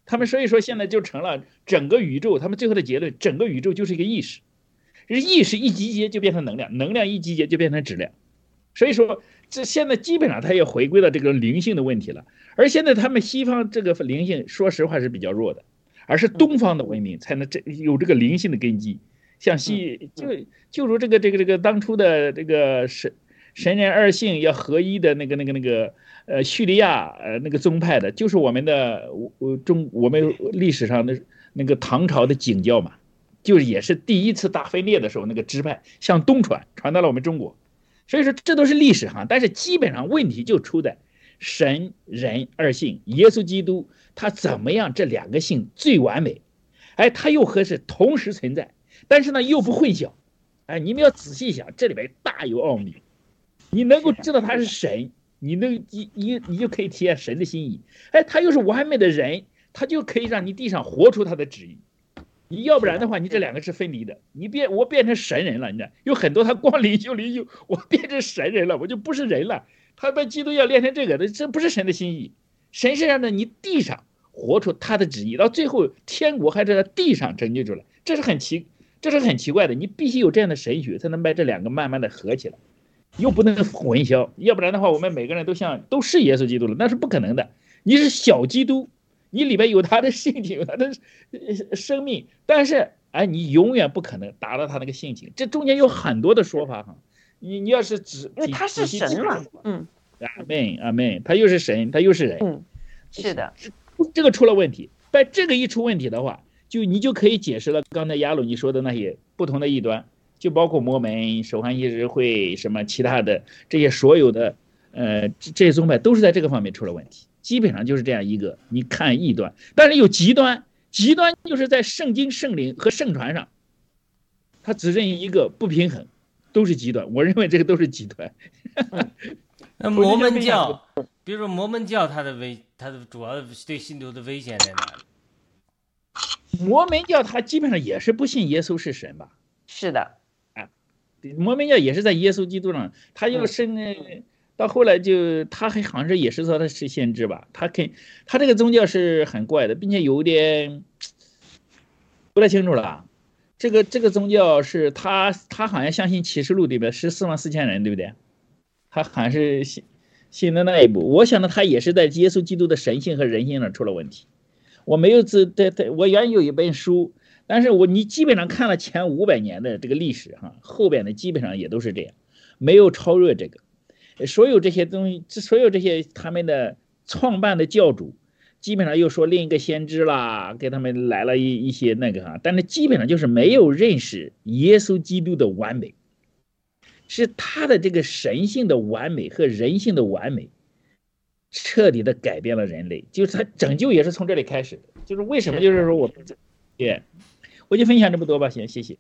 他们所以说现在就成了整个宇宙，他们最后的结论，整个宇宙就是一个意识，意识一集结就变成能量，能量一集结就变成质量。所以说，这现在基本上它也回归到这个灵性的问题了。而现在他们西方这个灵性，说实话是比较弱的，而是东方的文明才能这有这个灵性的根基。像西就就如这个这个这个当初的这个神神人二性要合一的那个那个那个呃叙利亚呃那个宗派的，就是我们的我中我们历史上的那个唐朝的景教嘛，就是也是第一次大分裂的时候那个支派向东传，传到了我们中国。所以说这都是历史哈，但是基本上问题就出在神人二性，耶稣基督他怎么样？这两个性最完美，哎，他又和是同时存在，但是呢又不混淆，哎，你们要仔细想，这里边大有奥秘。你能够知道他是神，你能你你你就可以体验神的心意，哎，他又是完美的人，他就可以让你地上活出他的旨意。你要不然的话，你这两个是分离的。你变我变成神人了，你知道？有很多他光灵就灵就我变成神人了，我就不是人了。他把基督要练成这个的，这不是神的心意。神是让的你地上活出他的旨意，到最后天国还是在地上拯救出来，这是很奇，这是很奇怪的。你必须有这样的神学，才能把这两个慢慢的合起来，又不能混淆。要不然的话，我们每个人都像都是耶稣基督了，那是不可能的。你是小基督。你里边有他的性情，有他的 [LAUGHS] 生命，但是哎，你永远不可能达到他那个性情。这中间有很多的说法哈。你你要是只因为他是神嘛，嗯，阿门阿门，他又是神，他又是人，嗯，是的，这个出了问题。但这个一出问题的话，就你就可以解释了刚才亚鲁你说的那些不同的异端，就包括摩门、守汉仪式会什么其他的这些所有的呃这些宗派都是在这个方面出了问题。基本上就是这样一个，你看异端，但是有极端，极端就是在圣经、圣灵和圣传上，他只认一个不平衡，都是极端。我认为这个都是极端。[LAUGHS] 那摩门教，比如说摩门教，它的危，它的主要对信徒的危险在哪里？摩门教他基本上也是不信耶稣是神吧？是的，啊，摩门教也是在耶稣基督上，他要生。到后来就他还好像是也是说他是先知吧，他肯他这个宗教是很怪的，并且有点不太清楚了。这个这个宗教是他他好像相信启示录里边十四万四千人对不对？他还是信信的那一步。我想呢，他也是在耶稣基督的神性和人性上出了问题。我没有自对对，我原有一本书，但是我你基本上看了前五百年的这个历史哈，后边的基本上也都是这样，没有超越这个。所有这些东西，这所有这些他们的创办的教主，基本上又说另一个先知啦，给他们来了一一些那个哈，但是基本上就是没有认识耶稣基督的完美，是他的这个神性的完美和人性的完美，彻底的改变了人类，就是他拯救也是从这里开始的，就是为什么就是说我，对，我就分享这么多吧，行，谢谢。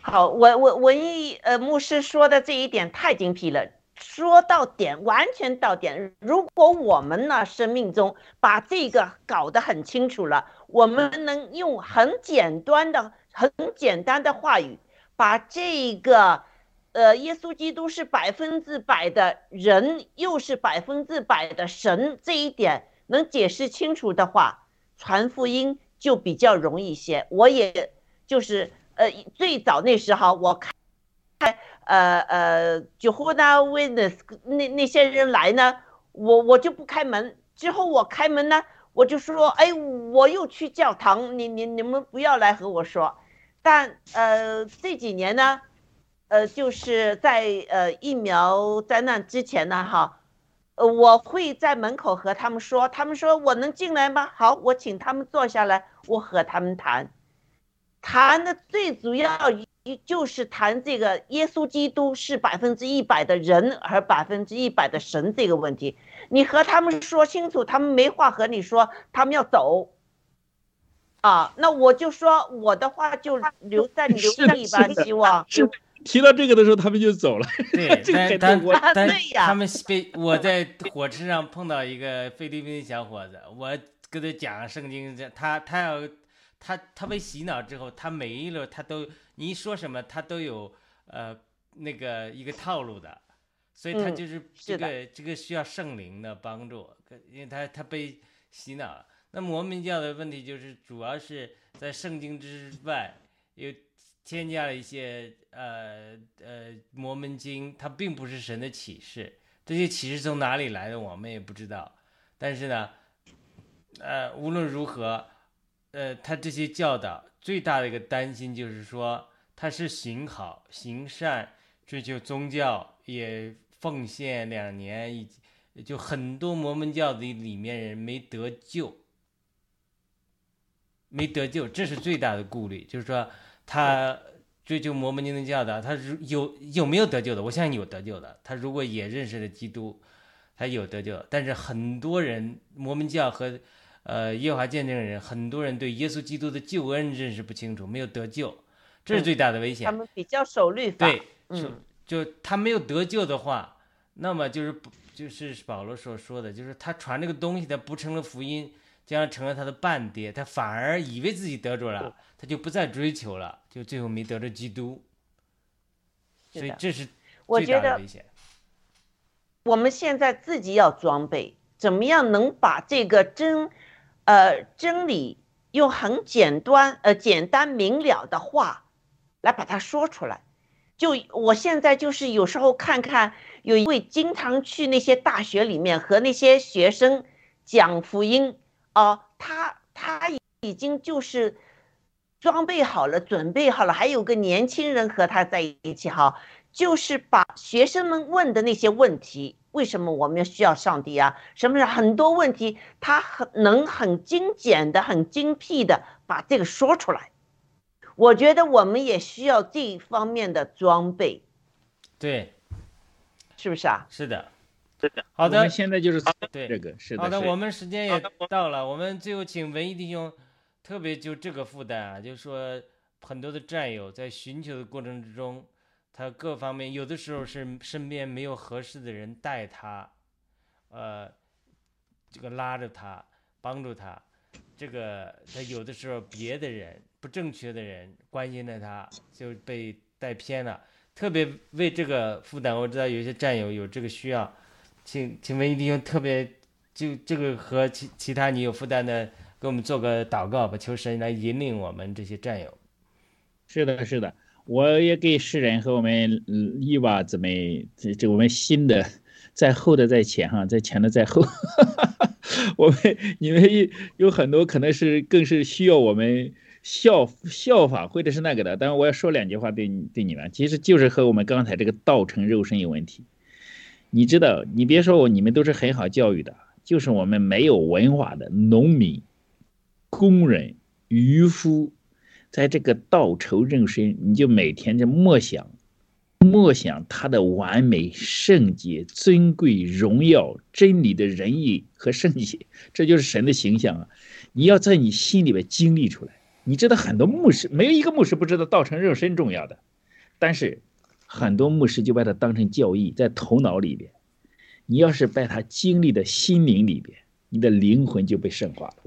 好，我我文艺呃牧师说的这一点太精辟了。说到点，完全到点。如果我们呢，生命中把这个搞得很清楚了，我们能用很简单的、很简单的话语，把这个，呃，耶稣基督是百分之百的人，又是百分之百的神，这一点能解释清楚的话，传福音就比较容易些。我也就是，呃，最早那时候我看。呃呃，就和那 witness 那那些人来呢，我我就不开门。之后我开门呢，我就说，哎，我又去教堂，你你你们不要来和我说。但呃这几年呢，呃就是在呃疫苗灾难之前呢，哈，呃我会在门口和他们说，他们说我能进来吗？好，我请他们坐下来，我和他们谈，谈的最主要。就是谈这个耶稣基督是百分之一百的人，而百分之一百的神这个问题，你和他们说清楚，他们没话和你说，他们要走。啊，那我就说我的话就留在你心里吧，希望。是提到这个的时候，他们就走了。[LAUGHS] 对，但但但对呀他们被我在火车上碰到一个菲律宾小伙子，我跟他讲圣经，他他要他他被洗脑之后，他每一轮他都你一说什么，他都有呃那个一个套路的，所以他嗯就是这个这个需要圣灵的帮助，因为他他被洗脑了。那摩门教的问题就是主要是在圣经之外又添加了一些呃呃摩门经，它并不是神的启示，这些启示从哪里来的我们也不知道。但是呢，呃无论如何，呃他这些教导最大的一个担心就是说，他是行好行善，追求宗教，也奉献两年，以就很多摩门教的里面人没得救。没得救，这是最大的顾虑。就是说，他追求摩门经的教导，他如有有没有得救的？我相信有得救的。他如果也认识了基督，他有得救。但是很多人摩门教和呃耶和华见证人，很多人对耶稣基督的救恩认识不清楚，没有得救，这是最大的危险。他们比较守律法。对，就嗯就他没有得救的话，那么就是不就是保罗所说的，就是他传这个东西，他不成了福音，将成了他的伴爹，他反而以为自己得着了，他就不再追求了，就最后没得着基督，是的所以这是最大的危险。我们现在自己要装备，怎么样能把这个真，呃，真理用很简单、呃简单明了的话来把它说出来。就我现在就是有时候看看，有一位经常去那些大学里面和那些学生讲福音啊、他他已经就是装备好了，准备好了，还有个年轻人和他在一起哈。就是把学生们问的那些问题，为什么我们需要上帝啊？什么是很多问题，他很能很精简的、很精辟的把这个说出来。我觉得我们也需要这一方面的装备，对，是不是啊？是的，是的。好的现在就是对这个，是的。好的，我们时间也到了，我们最后请文艺弟兄，特别就这个负担啊，就是说很多的战友在寻求的过程之中，他各方面有的时候是身边没有合适的人带他，呃，这个拉着他，帮助他，这个他有的时候别的人不正确的人关心着他，就被带偏了。特别为这个负担，我知道有些战友有这个需要，请请文艺弟兄特别就这个和其其他你有负担的，给我们做个祷告吧，求神来引领我们这些战友。是的，是的，我也给世人和我们嗯伊娃姊妹，这这我们新的在后的在前哈，在前的在后，[LAUGHS] 我们你们有很多可能是更是需要我们效效法或者是那个的，但是我要说两句话对你对你们，其实就是和我们刚才这个道成肉身有问题。你知道，你别说我，你们都是很好教育的，就是我们没有文化的农民、工人、渔夫。在这个道成肉身，你就每天就默想，默想他的完美、圣洁、尊贵、荣耀、真理的仁义和圣洁，[LAUGHS] 这就是神的形象啊！你要在你心里边经历出来。你知道很多牧师，没有一个牧师不知道道成肉身重要的，但是很多牧师就把它当成教义，在头脑里边。你要是把它经历的心灵里边，你的灵魂就被圣化了，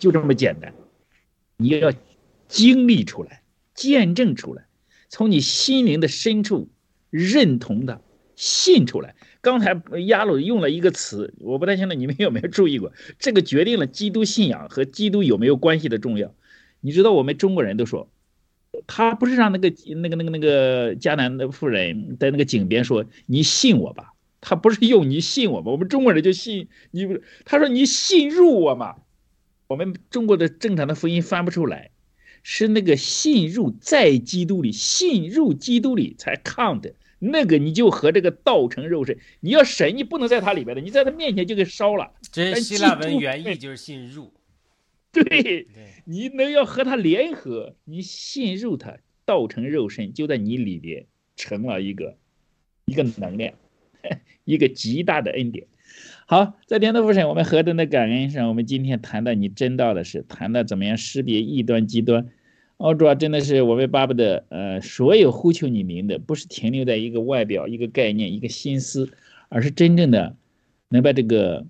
就这么简单。你要。经历出来，见证出来，从你心灵的深处认同的信出来。刚才亚鲁用了一个词，我不太清楚你们有没有注意过，这个决定了基督信仰和基督有没有关系的重要。你知道我们中国人都说，他不是让那个那个那个那个迦南的妇人在那个井边说你信我吧，他不是用你信我吧，我们中国人就信你不是，他说你信入我嘛，我们中国的正常的福音翻不出来。是那个信入在基督里，信入基督里才 count，那个你就和这个道成肉身，你要神，你不能在他里边的，你在他面前就给烧了。这希腊文原意就是信入。对，你能要和他联合，你信入他，道成肉身就在你里边成了一个一个能量。[LAUGHS] 一个极大的恩典。好，在天道父神，我们何等的感恩上，我们今天谈到你真道的事，谈到怎么样识别异端极端。哦，主要真的是我们巴不得，呃，所有呼求你名的，不是停留在一个外表、一个概念、一个心思，而是真正的能把这个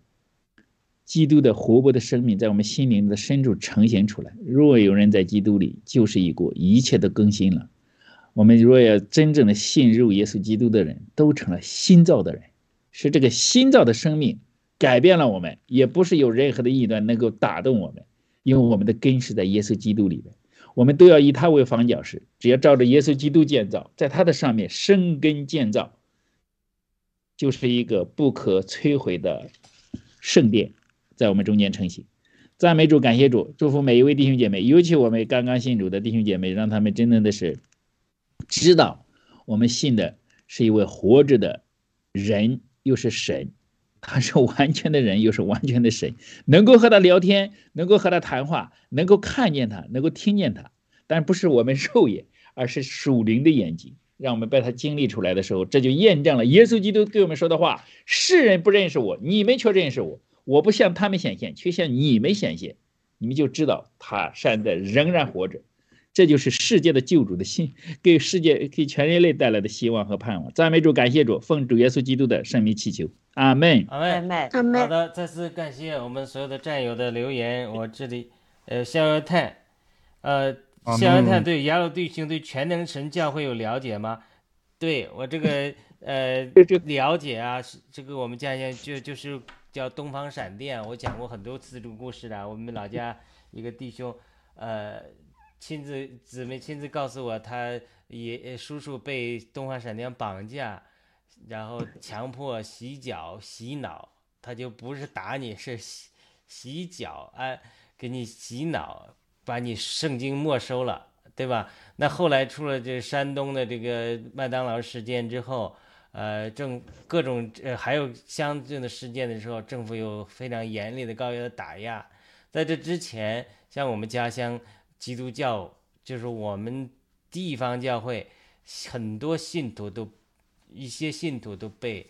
基督的活泼的生命在我们心灵的深处呈现出来。若有人在基督里，就是一国，一切都更新了。我们若要真正的信入耶稣基督的人，都成了新造的人。是这个新造的生命改变了我们，也不是有任何的异端能够打动我们，因为我们的根是在耶稣基督里面，我们都要以他为房角石，只要照着耶稣基督建造，在他的上面生根建造，就是一个不可摧毁的圣殿，在我们中间成型。赞美主，感谢主，祝福每一位弟兄姐妹，尤其我们刚刚信主的弟兄姐妹，让他们真正的是知道我们信的是一位活着的人。又是神，[LAUGHS] 他是完全的人，又是完全的神，能够和他聊天，能够和他谈话，能够看见他，能够听见他，但不是我们肉眼，而是属灵的眼睛，让我们把他经历出来的时候，这就验证了耶稣基督对我们说的话：世人不认识我，你们却认识我。我不向他们显现，却向你们显现，你们就知道他现在仍然活着。这就是世界的救主的心，给世界、给全人类带来的希望和盼望。赞美主，感谢主，奉主耶稣基督的圣名祈求，阿门，阿门，阿门。好的，再次感谢我们所有的战友的留言。我这里，呃，夏尔泰，呃，夏尔泰对雅鲁弟兄对全能神教会有了解吗？对我这个，呃，了解啊，这个我们家乡就就是叫东方闪电，我讲过很多次这个故事的。我们老家一个弟兄，呃。亲自姊妹亲自告诉我，他爷叔叔被东方闪电绑架，然后强迫洗脚洗脑，他就不是打你，是洗洗脚，哎，给你洗脑，把你圣经没收了，对吧？那后来出了这山东的这个麦当劳事件之后，呃，政各种呃还有相应的事件的时候，政府有非常严厉的高压的打压。在这之前，像我们家乡。基督教就是我们地方教会，很多信徒都，一些信徒都被，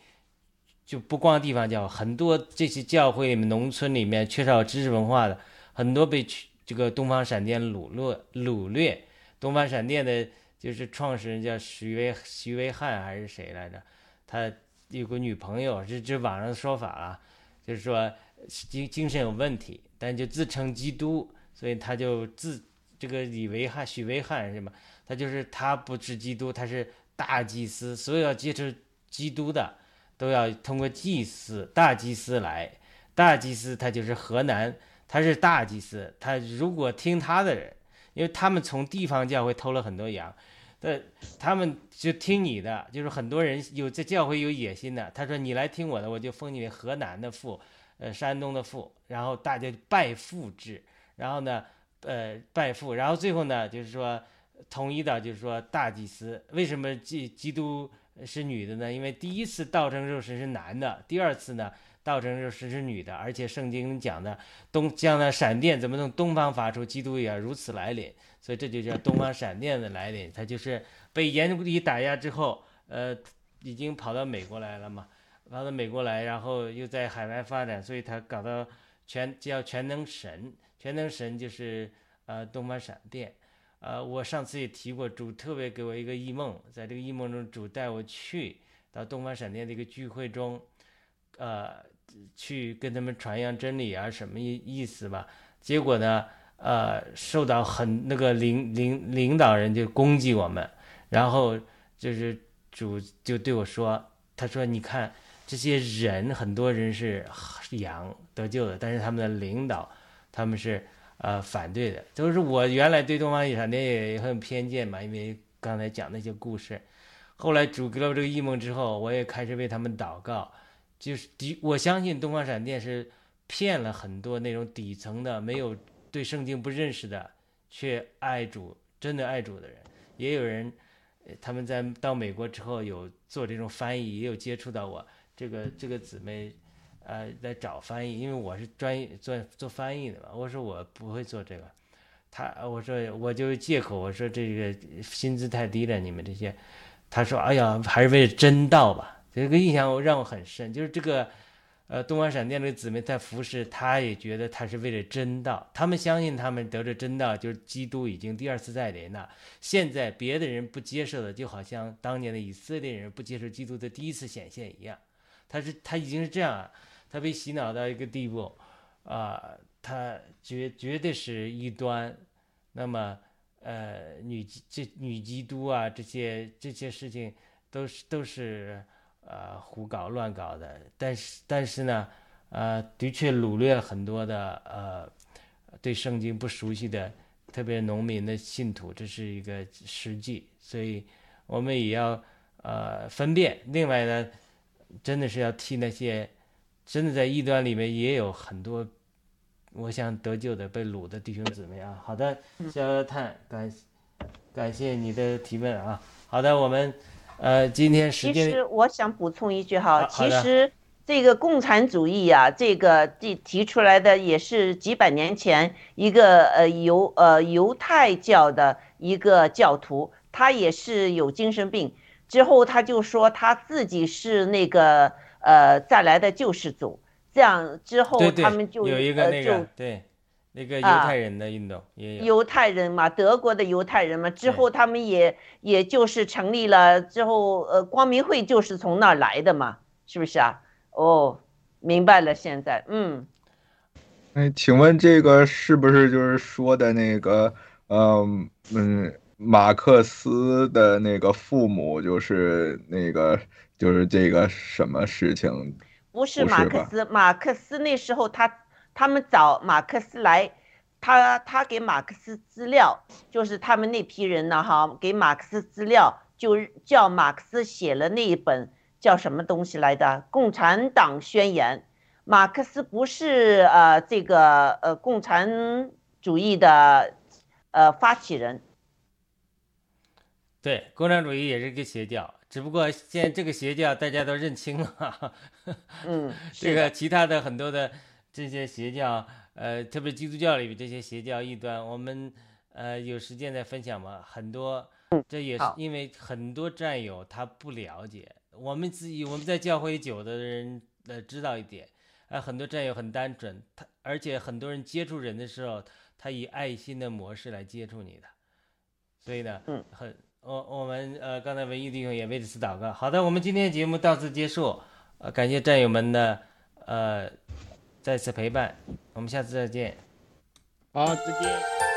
就不光地方教，很多这些教会里面、农村里面缺少知识文化的，很多被这个东方闪电掳掠掳掠。东方闪电的就是创始人叫徐威徐威汉还是谁来着？他有个女朋友，这这网上的说法啊，就是说精精神有问题，但就自称基督，所以他就自。这个李维汉、许维汉是吗？他就是他不是基督，他是大祭司，所有要接触基督的都要通过祭司、大祭司来。大祭司他就是河南，他是大祭司，他如果听他的人，因为他们从地方教会偷了很多羊，的他们就听你的，就是很多人有这教会有野心的，他说你来听我的，我就封你为河南的父，呃，山东的父，然后大家拜父制，然后呢？呃，拜父，然后最后呢，就是说统一的，就是说大祭司。为什么基基督是女的呢？因为第一次道成肉身是男的，第二次呢，道成肉身是女的。而且圣经讲的东将那闪电怎么从东方发出，基督也如此来临，所以这就叫东方闪电的来临。他就是被严厉打压之后，呃，已经跑到美国来了嘛，跑到美国来，然后又在海外发展，所以他搞到全叫全能神。全能神就是呃东方闪电，呃我上次也提过，主特别给我一个异梦，在这个异梦中，主带我去到东方闪电的一个聚会中，呃去跟他们传扬真理啊，什么意意思吧？结果呢，呃受到很那个领领领导人就攻击我们，然后就是主就对我说，他说你看这些人很多人是羊得救的，但是他们的领导。他们是呃反对的，就是我原来对东方闪电也很偏见嘛，因为刚才讲那些故事。后来主给了我这个异梦之后，我也开始为他们祷告。就是底，我相信东方闪电是骗了很多那种底层的、没有对圣经不认识的，却爱主、真的爱主的人。也有人，他们在到美国之后有做这种翻译，也有接触到我这个这个姊妹。呃，在找翻译，因为我是专业做做翻译的嘛。我说我不会做这个，他我说我就借口我说这个薪资太低了，你们这些，他说哎呀，还是为了真道吧。这个印象让我很深，就是这个。呃，东方闪电的姊妹在服侍，他也觉得他是为了真道，他们相信他们得着真道，就是基督已经第二次再临了。现在别的人不接受的，就好像当年的以色列人不接受基督的第一次显现一样。他是他已经是这样啊，他被洗脑到一个地步，啊，他绝绝对是异端。那么，呃，女这女基督啊，这些这些事情都是都是。呃，胡搞乱搞的，但是但是呢，呃，的确掳掠了很多的呃，对圣经不熟悉的，特别农民的信徒，这是一个实际，所以我们也要呃分辨。另外呢，真的是要替那些真的在异端里面也有很多，我想得救的被掳的弟兄姊妹啊。好的，肖探，感感谢你的提问啊。好的，我们。呃，今天时间其实我想补充一句哈，其实这个共产主义啊，这个提提出来的也是几百年前一个呃犹呃犹太教的一个教徒，他也是有精神病，之后他就说他自己是那个呃再来的救世主，这样之后他们就有一个那个对。那个犹太人的运动也有犹太人嘛，德国的犹太人嘛，之后他们也也就是成立了之后，呃，光明会就是从那儿来的嘛，是不是啊？哦，明白了，现在，嗯，哎，请问这个是不是就是说的那个，嗯嗯，马克思的那个父母就是那个就是这个什么事情？不是马克思，马克思那时候他。他们找马克思来，他他给马克思资料，就是他们那批人呢，哈，给马克思资料，就叫马克思写了那一本叫什么东西来的《共产党宣言》。马克思不是呃这个呃共产主义的呃发起人。对，共产主义也是个邪教，只不过现在这个邪教大家都认清了。嗯，[LAUGHS] 这个其他的很多的。这些邪教，呃，特别基督教里面这些邪教异端，我们呃有时间再分享嘛。很多，这也是因为很多战友他不了解，我们自己我们在教会久的人呃知道一点，啊，很多战友很单纯，他而且很多人接触人的时候，他以爱心的模式来接触你的，所以呢，嗯，很我我们呃刚才文艺弟兄也为此祷告。好的，我们今天的节目到此结束，呃，感谢战友们的呃。再次陪伴，我们下次再见。好，再见。